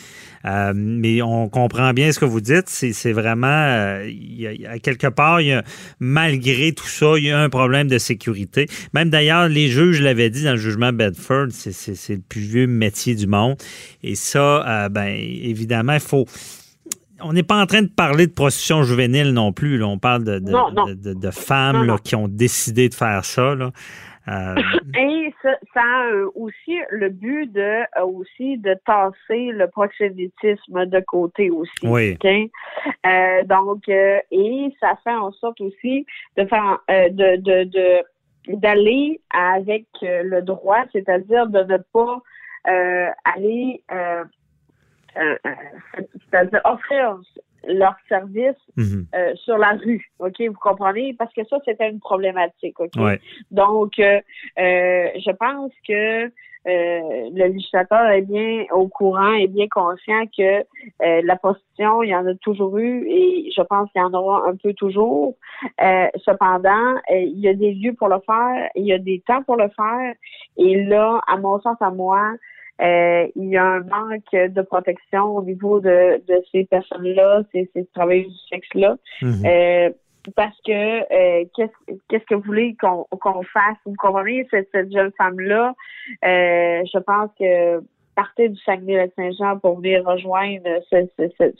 Euh, mais on comprend bien ce que vous dites. C'est, vraiment. euh, à quelque part, malgré tout ça, il y a un problème de sécurité. Même d'ailleurs, les juges l'avaient dit dans le jugement Bedford, c'est, le plus vieux métier du monde. Et ça, euh, ben, évidemment, il faut. On n'est pas en train de parler de prostitution juvénile non plus. là. On parle de, de, Non, non. de- de- de femmes là, qui ont décidé de faire ça. Là. Euh, Et ça, ça a euh, aussi le but de euh, aussi de tasser le proxénétisme de côté aussi. Oui. Euh, donc, euh, et ça fait en sorte aussi de faire de, de, de d'aller avec le droit, c'est-à-dire de ne pas aller euh, c'est-à-dire offrir leurs services mhm. euh, sur la rue, ok, vous comprenez, parce que ça c'était une problématique, ok? Ouais. Donc, euh, euh, je pense que euh, le législateur est bien au courant et bien conscient que euh, la prostitution, il y en a toujours eu et je pense qu'il y en aura un peu toujours. Euh, cependant, il y a des lieux pour le faire, il y a des temps pour le faire. Et là, à mon sens, à moi, euh, il y a un manque de protection au niveau de, de ces personnes-là, ces, ces travailleurs du sexe-là. Mhm. Euh, parce que euh, qu'est-ce qu'est-ce que vous voulez qu'on qu'on fasse? Vous comprenez, cette, cette jeune femme-là, euh, je pense que partait du Saguenay-Lac-Saint-Jean pour venir rejoindre ce, ce, ce,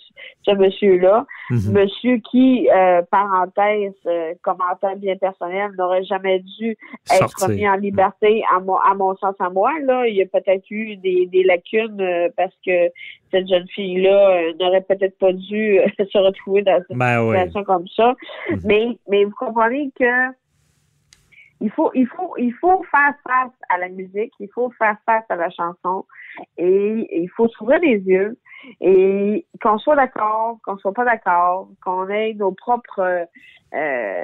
ce monsieur-là. Mhm. Monsieur qui, euh, parenthèse, euh, commentaire bien personnel, n'aurait jamais dû être Sortir. mis en liberté, à mon, à mon sens, à moi. Là, il y a peut-être eu des, des lacunes euh, parce que cette jeune fille-là euh, n'aurait peut-être pas dû euh, (laughs) se retrouver dans une Ben oui. situation comme ça. Mhm. Mais, mais vous comprenez que il faut, il faut, il faut faire face à la musique, il faut faire face à la chanson et il faut s'ouvrir les yeux et qu'on soit d'accord, qu'on soit pas d'accord, qu'on ait nos propres euh, euh,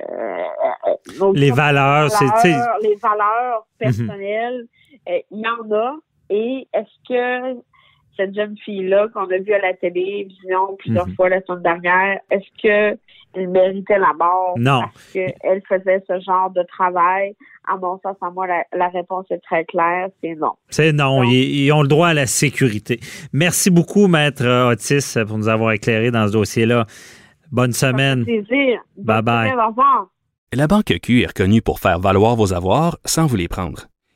nos Les propres valeurs, valeurs, les valeurs Mhm. personnelles, euh, il y en a. Et est-ce que cette jeune fille-là qu'on a vue à la télévision plusieurs Mhm. fois la semaine dernière, est-ce que elle méritait la mort? Non. parce qu'elle faisait ce genre de travail? À mon sens, à moi, la, la réponse est très claire, c'est non. C'est non, ils, ils ont le droit à la sécurité. Merci beaucoup, Maître Otis, pour nous avoir éclairé dans ce dossier-là. Bonne semaine. Plaisir. Bye Bonne bye. semaine, Au revoir. La Banque Q est reconnue pour faire valoir vos avoirs sans vous les prendre.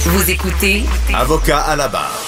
Vous écoutez Avocat à la barre.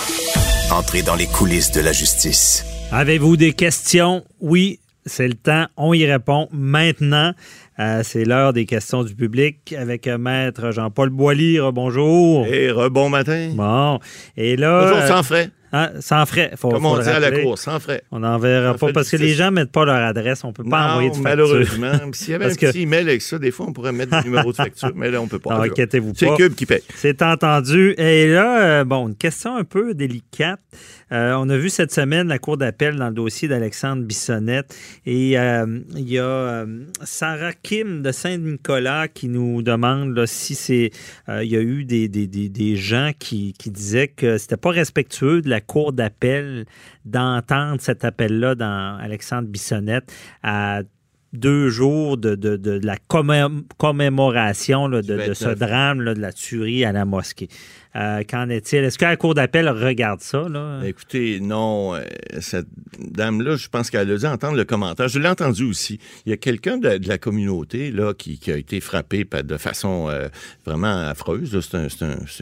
Entrez dans les coulisses de la justice. Avez-vous des questions? Oui, c'est le temps. On y répond maintenant. Euh, c'est l'heure des questions du public avec euh, Maître Jean-Paul Boilly. Bonjour. Et rebon matin. Bon. Et là. Toujours euh, sans frais. Hein, sans frais. Faut, Comme faut on dit à la cour, sans frais. On n'enverra pas parce que les gens ne mettent pas leur adresse. On ne peut pas Non, envoyer de facture. malheureusement. S'il y avait Parce un que- petit email avec ça, des fois, on pourrait mettre des numéros de facture, mais là, on peut pas. Non, inquiétez-vous C'est pas. Cube qui paye. C'est entendu. Et là, euh, bon, une question un peu délicate. Euh, on a vu cette semaine la Cour d'appel dans le dossier d'Alexandre Bissonnette. Et euh, il y a Sarah Kim de Saint-Nicolas qui nous demande là, si c'est. il y a eu des, des, des, des gens qui, qui disaient que c'était pas respectueux de la Cour d'appel d'entendre cet appel-là dans Alexandre Bissonnette à deux jours de, de, de, de la commé- commémoration là, de, ce 29. drame là, de la tuerie à la mosquée. Euh, Qu'en est-il? Est-ce que la Cour d'appel regarde ça? Là? Écoutez, non, euh, cette dame-là, je pense qu'elle a dû entendre le commentaire. Je l'ai entendu aussi. Il y a quelqu'un de, de la communauté là qui, qui a été frappé de façon euh, vraiment affreuse.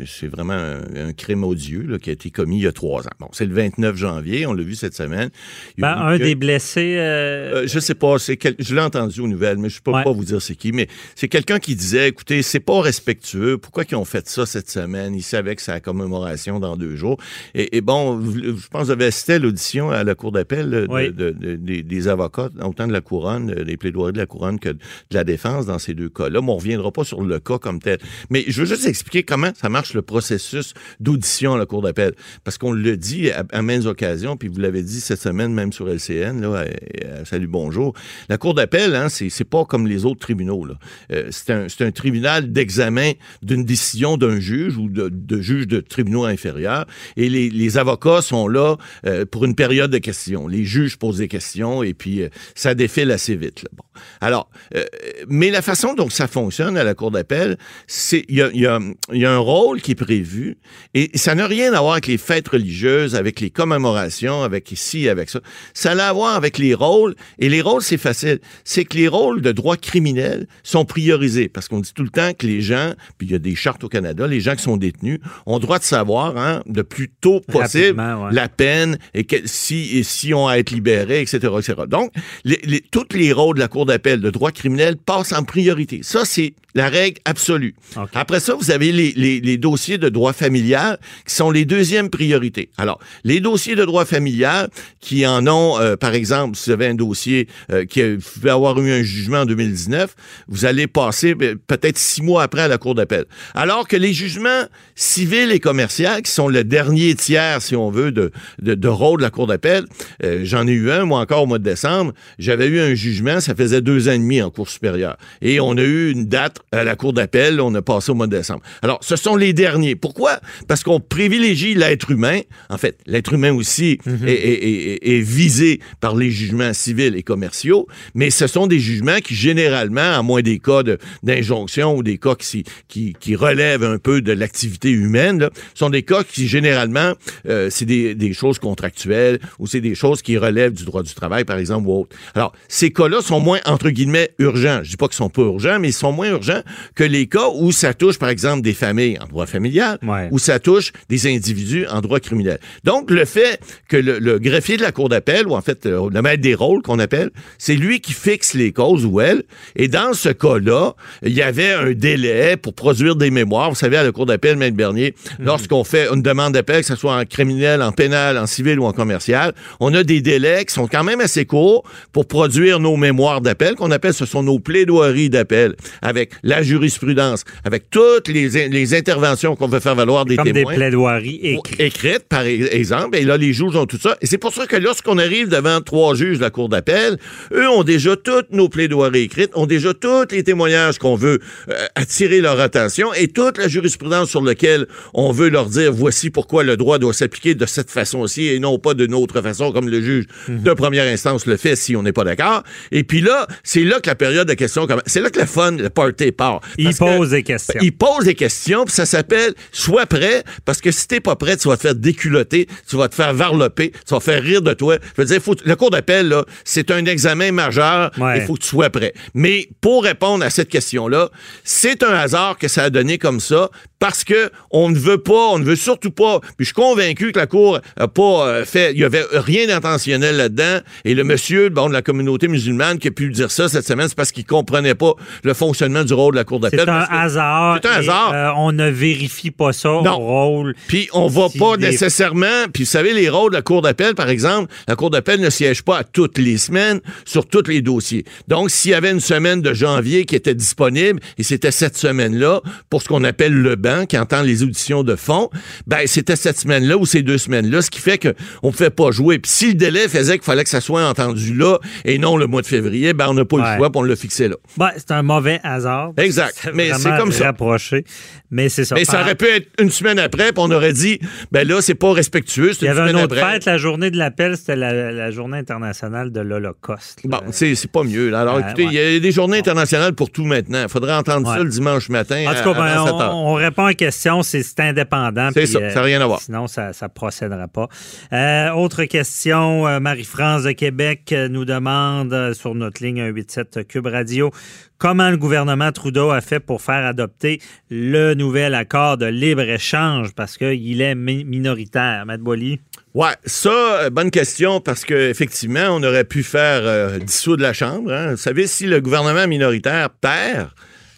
C'est vraiment un, un crime odieux là, qui a été commis il y a trois ans. Bon, c'est le 29 janvier, on l'a vu cette semaine. Ben, un que- des blessés. euh, je sais pas, quel- je l'ai entendu aux nouvelles, mais je peux Ouais. pas vous dire c'est qui. Mais c'est quelqu'un qui disait, écoutez, c'est pas respectueux. Pourquoi ils ont fait ça cette semaine? Ils c'est la commémoration dans deux jours. Et, et bon, je pense que vous avez assisté l'audition à la cour d'appel euh, de- Oui. de- de- des- avocats, autant de la couronne, euh, des plaidoiries de la couronne que de la défense dans ces deux cas-là. Mais on reviendra pas sur le cas comme tel. Mais je veux juste expliquer comment ça marche le processus d'audition à la cour d'appel, parce qu'on le dit à, à maintes occasions, puis vous l'avez dit cette semaine même sur LCN, là, à- à Salut Bonjour. La cour d'appel, hein, c'est pas comme les autres tribunaux. là. Euh, c'est un, c'est un tribunal d'examen d'une décision d'un juge ou de, de juge de tribunaux inférieurs, et les, les avocats sont là euh, pour une période de questions. Les juges posent des questions et puis euh, ça défile assez vite. là. Bon. Alors, euh, mais la façon dont ça fonctionne à la cour d'appel, c'est il y a, il y a- il y a un rôle qui est prévu et ça n'a rien à voir avec les fêtes religieuses, avec les commémorations, avec ici, avec ça. Ça a à voir avec les rôles et les rôles c'est facile. C'est que les rôles de droit criminel sont priorisés parce qu'on dit tout le temps que les gens, puis il y a des chartes au Canada, les gens qui sont détenus ont droit de savoir hein, de plus tôt possible ouais. la peine et que, si, et si on a à être libéré, etc., etc. Donc, les, les, tous les rôles de la Cour d'appel de droit criminel passent en priorité. Ça, c'est la règle absolue. Après ça, vous avez les, les, les dossiers de droit familial qui sont les deuxièmes priorités. Alors, les dossiers de droit familial qui en ont, euh, par exemple, si vous avez un dossier euh, qui a- vous pouvez avoir eu un jugement en 2019, vous allez passer ben, peut-être six mois après à la Cour d'appel. Alors que les jugements civils et commerciaux, qui sont le dernier tiers, si on veut, de, de, de rôle de la Cour d'appel, euh, j'en ai eu un, moi encore au mois de décembre, j'avais eu un jugement, ça faisait deux ans et demi en Cour supérieure. Et on a eu une date à la Cour d'appel, on a passé au mois de décembre. Alors, ce sont les derniers. Pourquoi? Parce qu'on privilégie l'être humain. En fait, l'être humain aussi est, est- est- est visé par les jugements civils et commerciaux, mais ce sont des jugements qui, généralement, à moins des cas de- d'injonction ou des cas qui, qui, qui relèvent un peu de l'activité humaine, là, sont des cas qui, généralement, euh, c'est des, des choses contractuelles ou c'est des choses qui relèvent du droit du travail, par exemple, ou autre. Alors, ces cas-là sont moins, entre guillemets, urgents. Je dis pas qu'ils sont pas urgents, mais ils sont moins urgents que les cas où ça touche, par exemple, des familles en droit familial, Ouais. où ça touche des individus en droit criminel. Donc, le fait que le, le greffier de la Cour d'appel, ou en fait, euh, le maître des rôles qu'on appelle, c'est lui qui fixe les causes ou elle. Et dans ce cas-là, il y avait un délai pour produire des mémoires. Vous savez, à la Cour d'appel, Maître Bernier, lorsqu'on fait une demande d'appel, que ce soit en criminel, en pénal, en civil ou en commercial, on a des délais qui sont quand même assez courts pour produire nos mémoires d'appel, qu'on appelle, ce sont nos plaidoiries d'appel, avec la jurisprudence, avec toutes les, les interventions qu'on veut faire valoir des comme témoins des plaidoiries écrites. écrites, par e- exemple. Et là, les juges ont tout ça. Et c'est pour ça que lorsqu'on arrive devant trois juges de la Cour d'appel, eux ont déjà toutes nos plaidoiries écrites, ont déjà tous les témoignages qu'on veut euh, attirer leur attention et toute la jurisprudence sur laquelle on veut leur dire voici pourquoi le droit doit s'appliquer de cette façon-ci et non pas d'une autre façon comme le juge de première instance le fait si on n'est pas d'accord. Et puis là, c'est là que la période de questions commence. C'est là que le fun, le party part. Il pose des questions. il pose des questions, puis ça s'appelle Sois prêt, parce que si t'es pas prêt, tu vas te faire déculoter, tu vas te faire varloper, tu vas faire rire de toi. Je veux dire, faut, le cours d'appel, là, c'est un examen majeur, il Ouais. faut que tu sois prêt. Mais pour répondre à cette question-là, c'est un hasard que ça a donné comme ça, parce que on ne veut pas, on ne veut surtout pas. Puis je suis convaincu que la Cour a pas euh, fait, il y avait rien d'intentionnel là-dedans. Et le monsieur, bon, de la communauté musulmane qui a pu dire ça cette semaine, c'est parce qu'il comprenait pas le fonctionnement du rôle de la Cour d'appel. C'est un hasard. C'est un hasard. euh, on ne vérifie pas ça Non. au rôle. Puis on va Si pas des- nécessairement. Puis vous savez, les rôles de la Cour d'appel, par exemple, la Cour d'appel ne siège pas à toutes les semaines sur tous les dossiers. Donc, s'il y avait une semaine de janvier qui était disponible, et c'était cette semaine-là, pour ce qu'on appelle le banc, qui entend les auditions de fond, ben c'était cette semaine-là ou ces deux semaines-là, ce qui fait qu'on ne pouvait pas jouer. Puis si le délai faisait qu'il fallait que ça soit entendu là et non le mois de février, ben on n'a pas Ouais. le choix, puis on l'a fixé là. Ben, c'est un mauvais hasard. Exact. Mais c'est comme ça. rapproché. Mais c'est ça. Mais ça Par- aurait pu être une semaine après, puis on aurait dit, ben là, c'est pas respectueux, Il y avait une autre après. fête, la journée de l'appel, c'était la, la journée internationale de l'Holocauste. Bon, c'est pas mieux. là. Alors, Euh, écoutez, il y a des journées internationales pour tout maintenant. Il faudrait entendre ça le dimanche matin. En tout cas, à- ben, avant 7 on, heures. on répond à question, c'est indépendant. C'est ça, ça n'a rien à voir. Sinon, ça ne procédera pas. Euh, autre question, euh, Marie-France de Québec euh, nous demande euh, sur notre ligne 187 Cube Radio comment le gouvernement Trudeau a fait pour faire adopter le nouvel accord de libre-échange? Parce qu'il est mi- minoritaire. Matt Boily. Ouais, ça, euh, bonne question, parce qu'effectivement, on aurait pu faire euh, dissoudre la Chambre. hein. Vous savez, si le gouvernement minoritaire perd,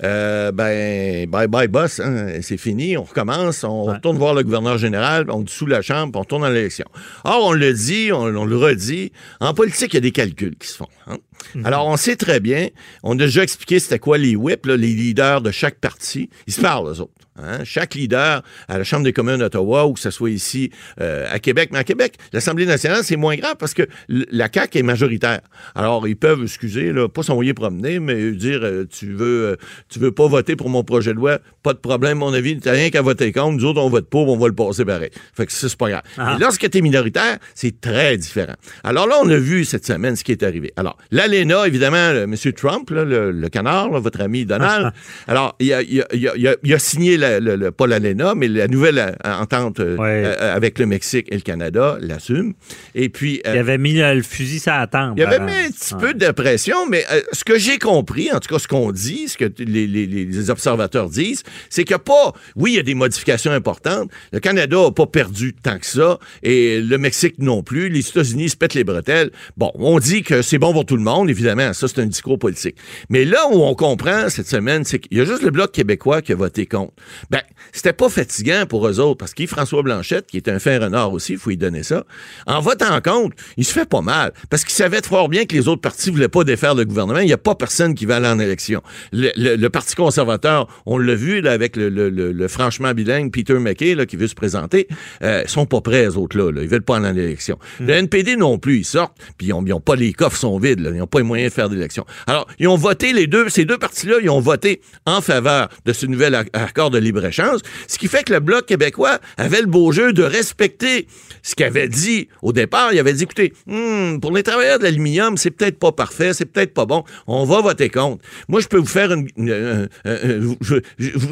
euh, ben, bye bye boss, hein, c'est fini, on recommence, on Ouais. retourne voir le gouverneur général, on dissout la Chambre, on retourne dans l'élection. Or, on le dit, on, on le redit, en politique, il y a des calculs qui se font. hein. Alors, on sait très bien, on a déjà expliqué c'était quoi les whips, là, les leaders de chaque parti. Ils se parlent, eux autres. hein. Chaque leader à la Chambre des communes d'Ottawa ou que ce soit ici euh, à Québec. Mais à Québec, l'Assemblée nationale, c'est moins grave parce que la CAQ est majoritaire. Alors, ils peuvent, excusez, là, pas s'envoyer promener, mais dire euh, tu veux euh, tu veux pas voter pour mon projet de loi, pas de problème, mon avis, t'as rien qu'à voter contre. Nous autres, on vote pour, on va le passer pareil. Fait que ça, c'est pas grave. Ah. Mais lorsque tu es minoritaire, c'est très différent. Alors là, on a vu cette semaine ce qui est arrivé. Alors, l'ALENA, évidemment, le, M. Trump, là, le, le canard, là, votre ami Donald, alors, il a, il a- il a- il a- il a signé, la- le- pas l'ALENA, mais la nouvelle euh, entente euh, Ouais. euh, avec le Mexique et le Canada, l'assume. Et puis... Il avait mis le, fusil sur la tempe. il y avait mis un petit Ouais. peu de pression, mais ce que j'ai compris, en tout cas ce qu'on dit, ce que les- les observateurs disent, c'est qu'il n'y a pas, oui, il y a des modifications importantes. Le Canada n'a pas perdu tant que ça, et le Mexique non plus. Les États-Unis se pètent les bretelles. Bon, on dit que c'est bon pour tout le monde, évidemment, ça c'est un discours politique. Mais là où on comprend cette semaine, c'est qu'il y a juste le Bloc québécois qui a voté contre. Ben, c'était pas fatigant pour eux autres, parce qu'il François Blanchette, qui est un fin renard aussi, il faut lui donner ça, en votant contre, il se fait pas mal, parce qu'il savait fort bien que les autres partis voulaient pas défaire le gouvernement. Il n'y a pas personne qui va aller en élection. Le, le- le Parti conservateur, on l'a vu là, avec le, franchement bilingue Peter McKay là, qui veut se présenter, euh, ils sont pas prêts, les autres-là. Là. Ils veulent pas aller en élection. Le NPD non plus, ils sortent, puis ils ont, ils ont pas les coffres sont vides, là. ils n'ont pas les moyens de faire d'élection. Alors, ils ont voté, les deux, ces deux partis-là, ils ont voté en faveur de ce nouvel ac- accord de libre-échange, ce qui fait que le Bloc québécois avait le beau jeu de respecter ce qu'il avait dit au départ. Il avait dit, écoutez, hmm, pour les travailleurs de l'aluminium, c'est peut-être pas parfait, c'est peut-être pas bon, on va voter contre. Moi, je peux vous faire une, une, euh, euh,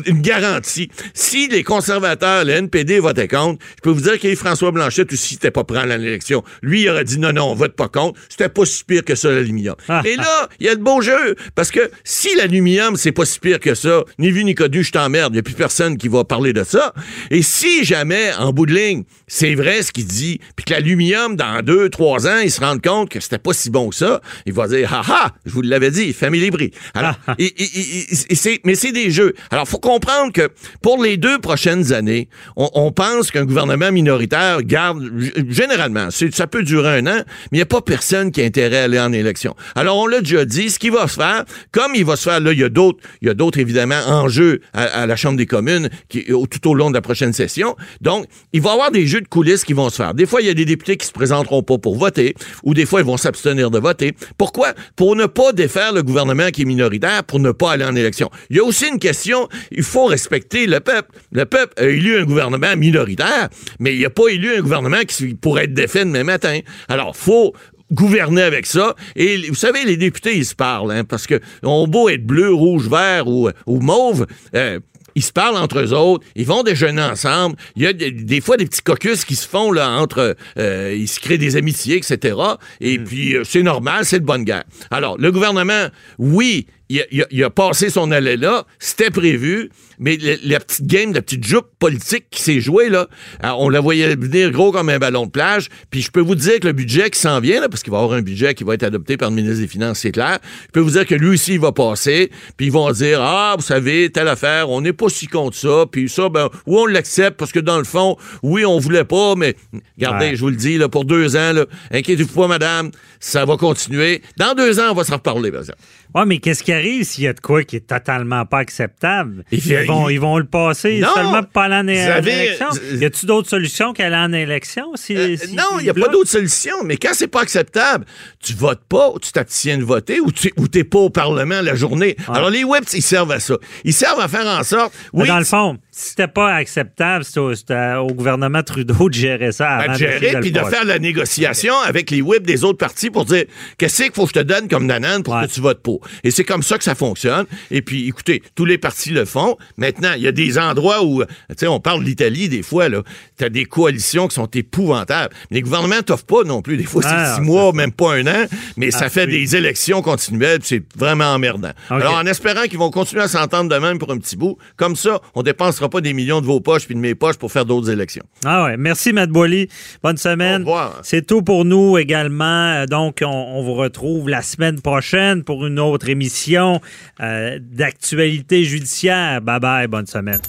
garantie. Si les conservateurs, le NPD votaient contre, je peux vous dire que François Blanchette aussi n'était pas prêt à l'élection. Lui, il aurait dit non, non, on vote pas contre. C'était pas si pire que ça, l'aluminium. Et là, il y a de beaux jeux. Parce que si l'aluminium, c'est pas si pire que ça, ni vu ni connu, je t'emmerde. Il n'y a plus personne qui va parler de ça. Et si jamais, en bout de ligne, c'est vrai ce qu'il dit, puis que l'aluminium, dans deux, trois ans, il se rend compte que c'était pas si bon que ça, il va dire, ha ha, je vous l'avais dit, famille bris. Alors, et- et- mais c'est des jeux. Alors, faut comprendre que pour les deux prochaines années, on, on pense qu'un gouvernement minoritaire garde, généralement, ça peut durer un an, mais il n'y a pas personne qui a intérêt à aller en élection. Alors, on l'a déjà dit, ce qui va se faire, comme il va se faire, là, il y a d'autres, il y a d'autres, évidemment, enjeux à, à la Chambre des communes tout au long de la prochaine session. Donc, il va y avoir des jeux de coulisses qui vont se faire. Des fois, il y a des députés qui se présenteront pas pour voter, ou des fois, ils vont s'abstenir de voter. Pourquoi? Pour ne pas défaire le gouvernement qui est minoritaire, pour ne pas aller en élection. Il y a aussi une question, il faut respecter le peuple. Le peuple a élu un gouvernement minoritaire, mais il n'a pas élu un gouvernement qui pourrait être défait demain matin. Alors, faut gouverner avec ça. Et vous savez, les députés, ils se parlent, hein, parce que on beau être bleu, rouge, vert ou, ou mauve, euh, ils se parlent entre eux autres, ils vont déjeuner ensemble. Il y a des, des fois des petits caucus qui se font là entre, euh, ils se créent des amitiés, etc. Et puis euh, c'est normal, c'est de bonne guerre. Alors le gouvernement, oui, il a, il a- il a passé son allée là, c'était prévu. Mais le- la petite game, la petite jupe politique qui s'est jouée, là, euh, on la voyait venir gros comme un ballon de plage. Puis je peux vous dire que le budget qui s'en vient, là, parce qu'il va y avoir un budget qui va être adopté par le ministre des Finances, c'est clair. Je peux vous dire que lui aussi, il va passer. Puis ils vont dire, ah, vous savez, telle affaire, on n'est pas si contre ça. Puis ça, ben, oui, on l'accepte parce que dans le fond, oui, on voulait pas, mais regardez, Ouais. je vous le dis, là, pour deux ans, là, inquiétez-vous pas, madame, ça va continuer. Dans deux ans, on va se reparler, par exemple. Ouais, mais qu'est-ce qui arrive s'il y a de quoi qui est totalement pas acceptable? Il Ils, vont, il- ils vont le passer Non! seulement pour pas aller en avez- élection. Y a-tu d'autres solutions qu'aller en élection? Si, Euh, si- non, il n'y a pas bloquent? d'autre solution. Mais quand c'est pas acceptable, tu votes pas, ou tu t'abstiens de voter, ou tu n'es pas au Parlement la journée. Alors, les whips, ils servent à ça. Ils servent à faire en sorte. Mais Oui, dans le fond, c'était pas acceptable, c'était au, gouvernement Trudeau de gérer ça avant d'essayer gérer, puis de faire la négociation avec les whips des autres partis pour dire qu'est-ce qu'il faut que je te donne comme nanane pour Ouais. que tu votes pour? Et c'est comme ça que ça fonctionne. Et puis, écoutez, tous les partis le font. Maintenant, il y a des endroits où, tu sais, on parle de l'Italie des fois, là. Tu as des coalitions qui sont épouvantables. Les gouvernements t'offrent pas non plus. Des fois, c'est Ah, six ça- mois, même pas un an, mais ça Ah, fait oui. des élections continuelles, puis c'est vraiment emmerdant. Alors, en espérant qu'ils vont continuer à s'entendre de même pour un petit bout, comme ça, on dépensera pas des millions de vos poches puis de mes poches pour faire d'autres élections. Ah ouais. Merci, Matt Boily. Bonne semaine. Au revoir. C'est tout pour nous également. Euh, Donc, on, on vous retrouve la semaine prochaine pour une autre émission euh, d'actualité judiciaire. Bye bye. Bonne semaine.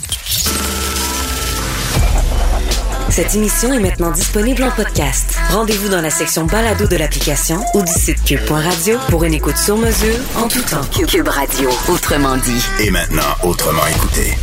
Cette émission est maintenant disponible en podcast. Rendez-vous dans la section balado de l'application ou du site cube.radio pour une écoute sur mesure en tout temps. Cube Radio, autrement dit. Et maintenant, autrement écouté.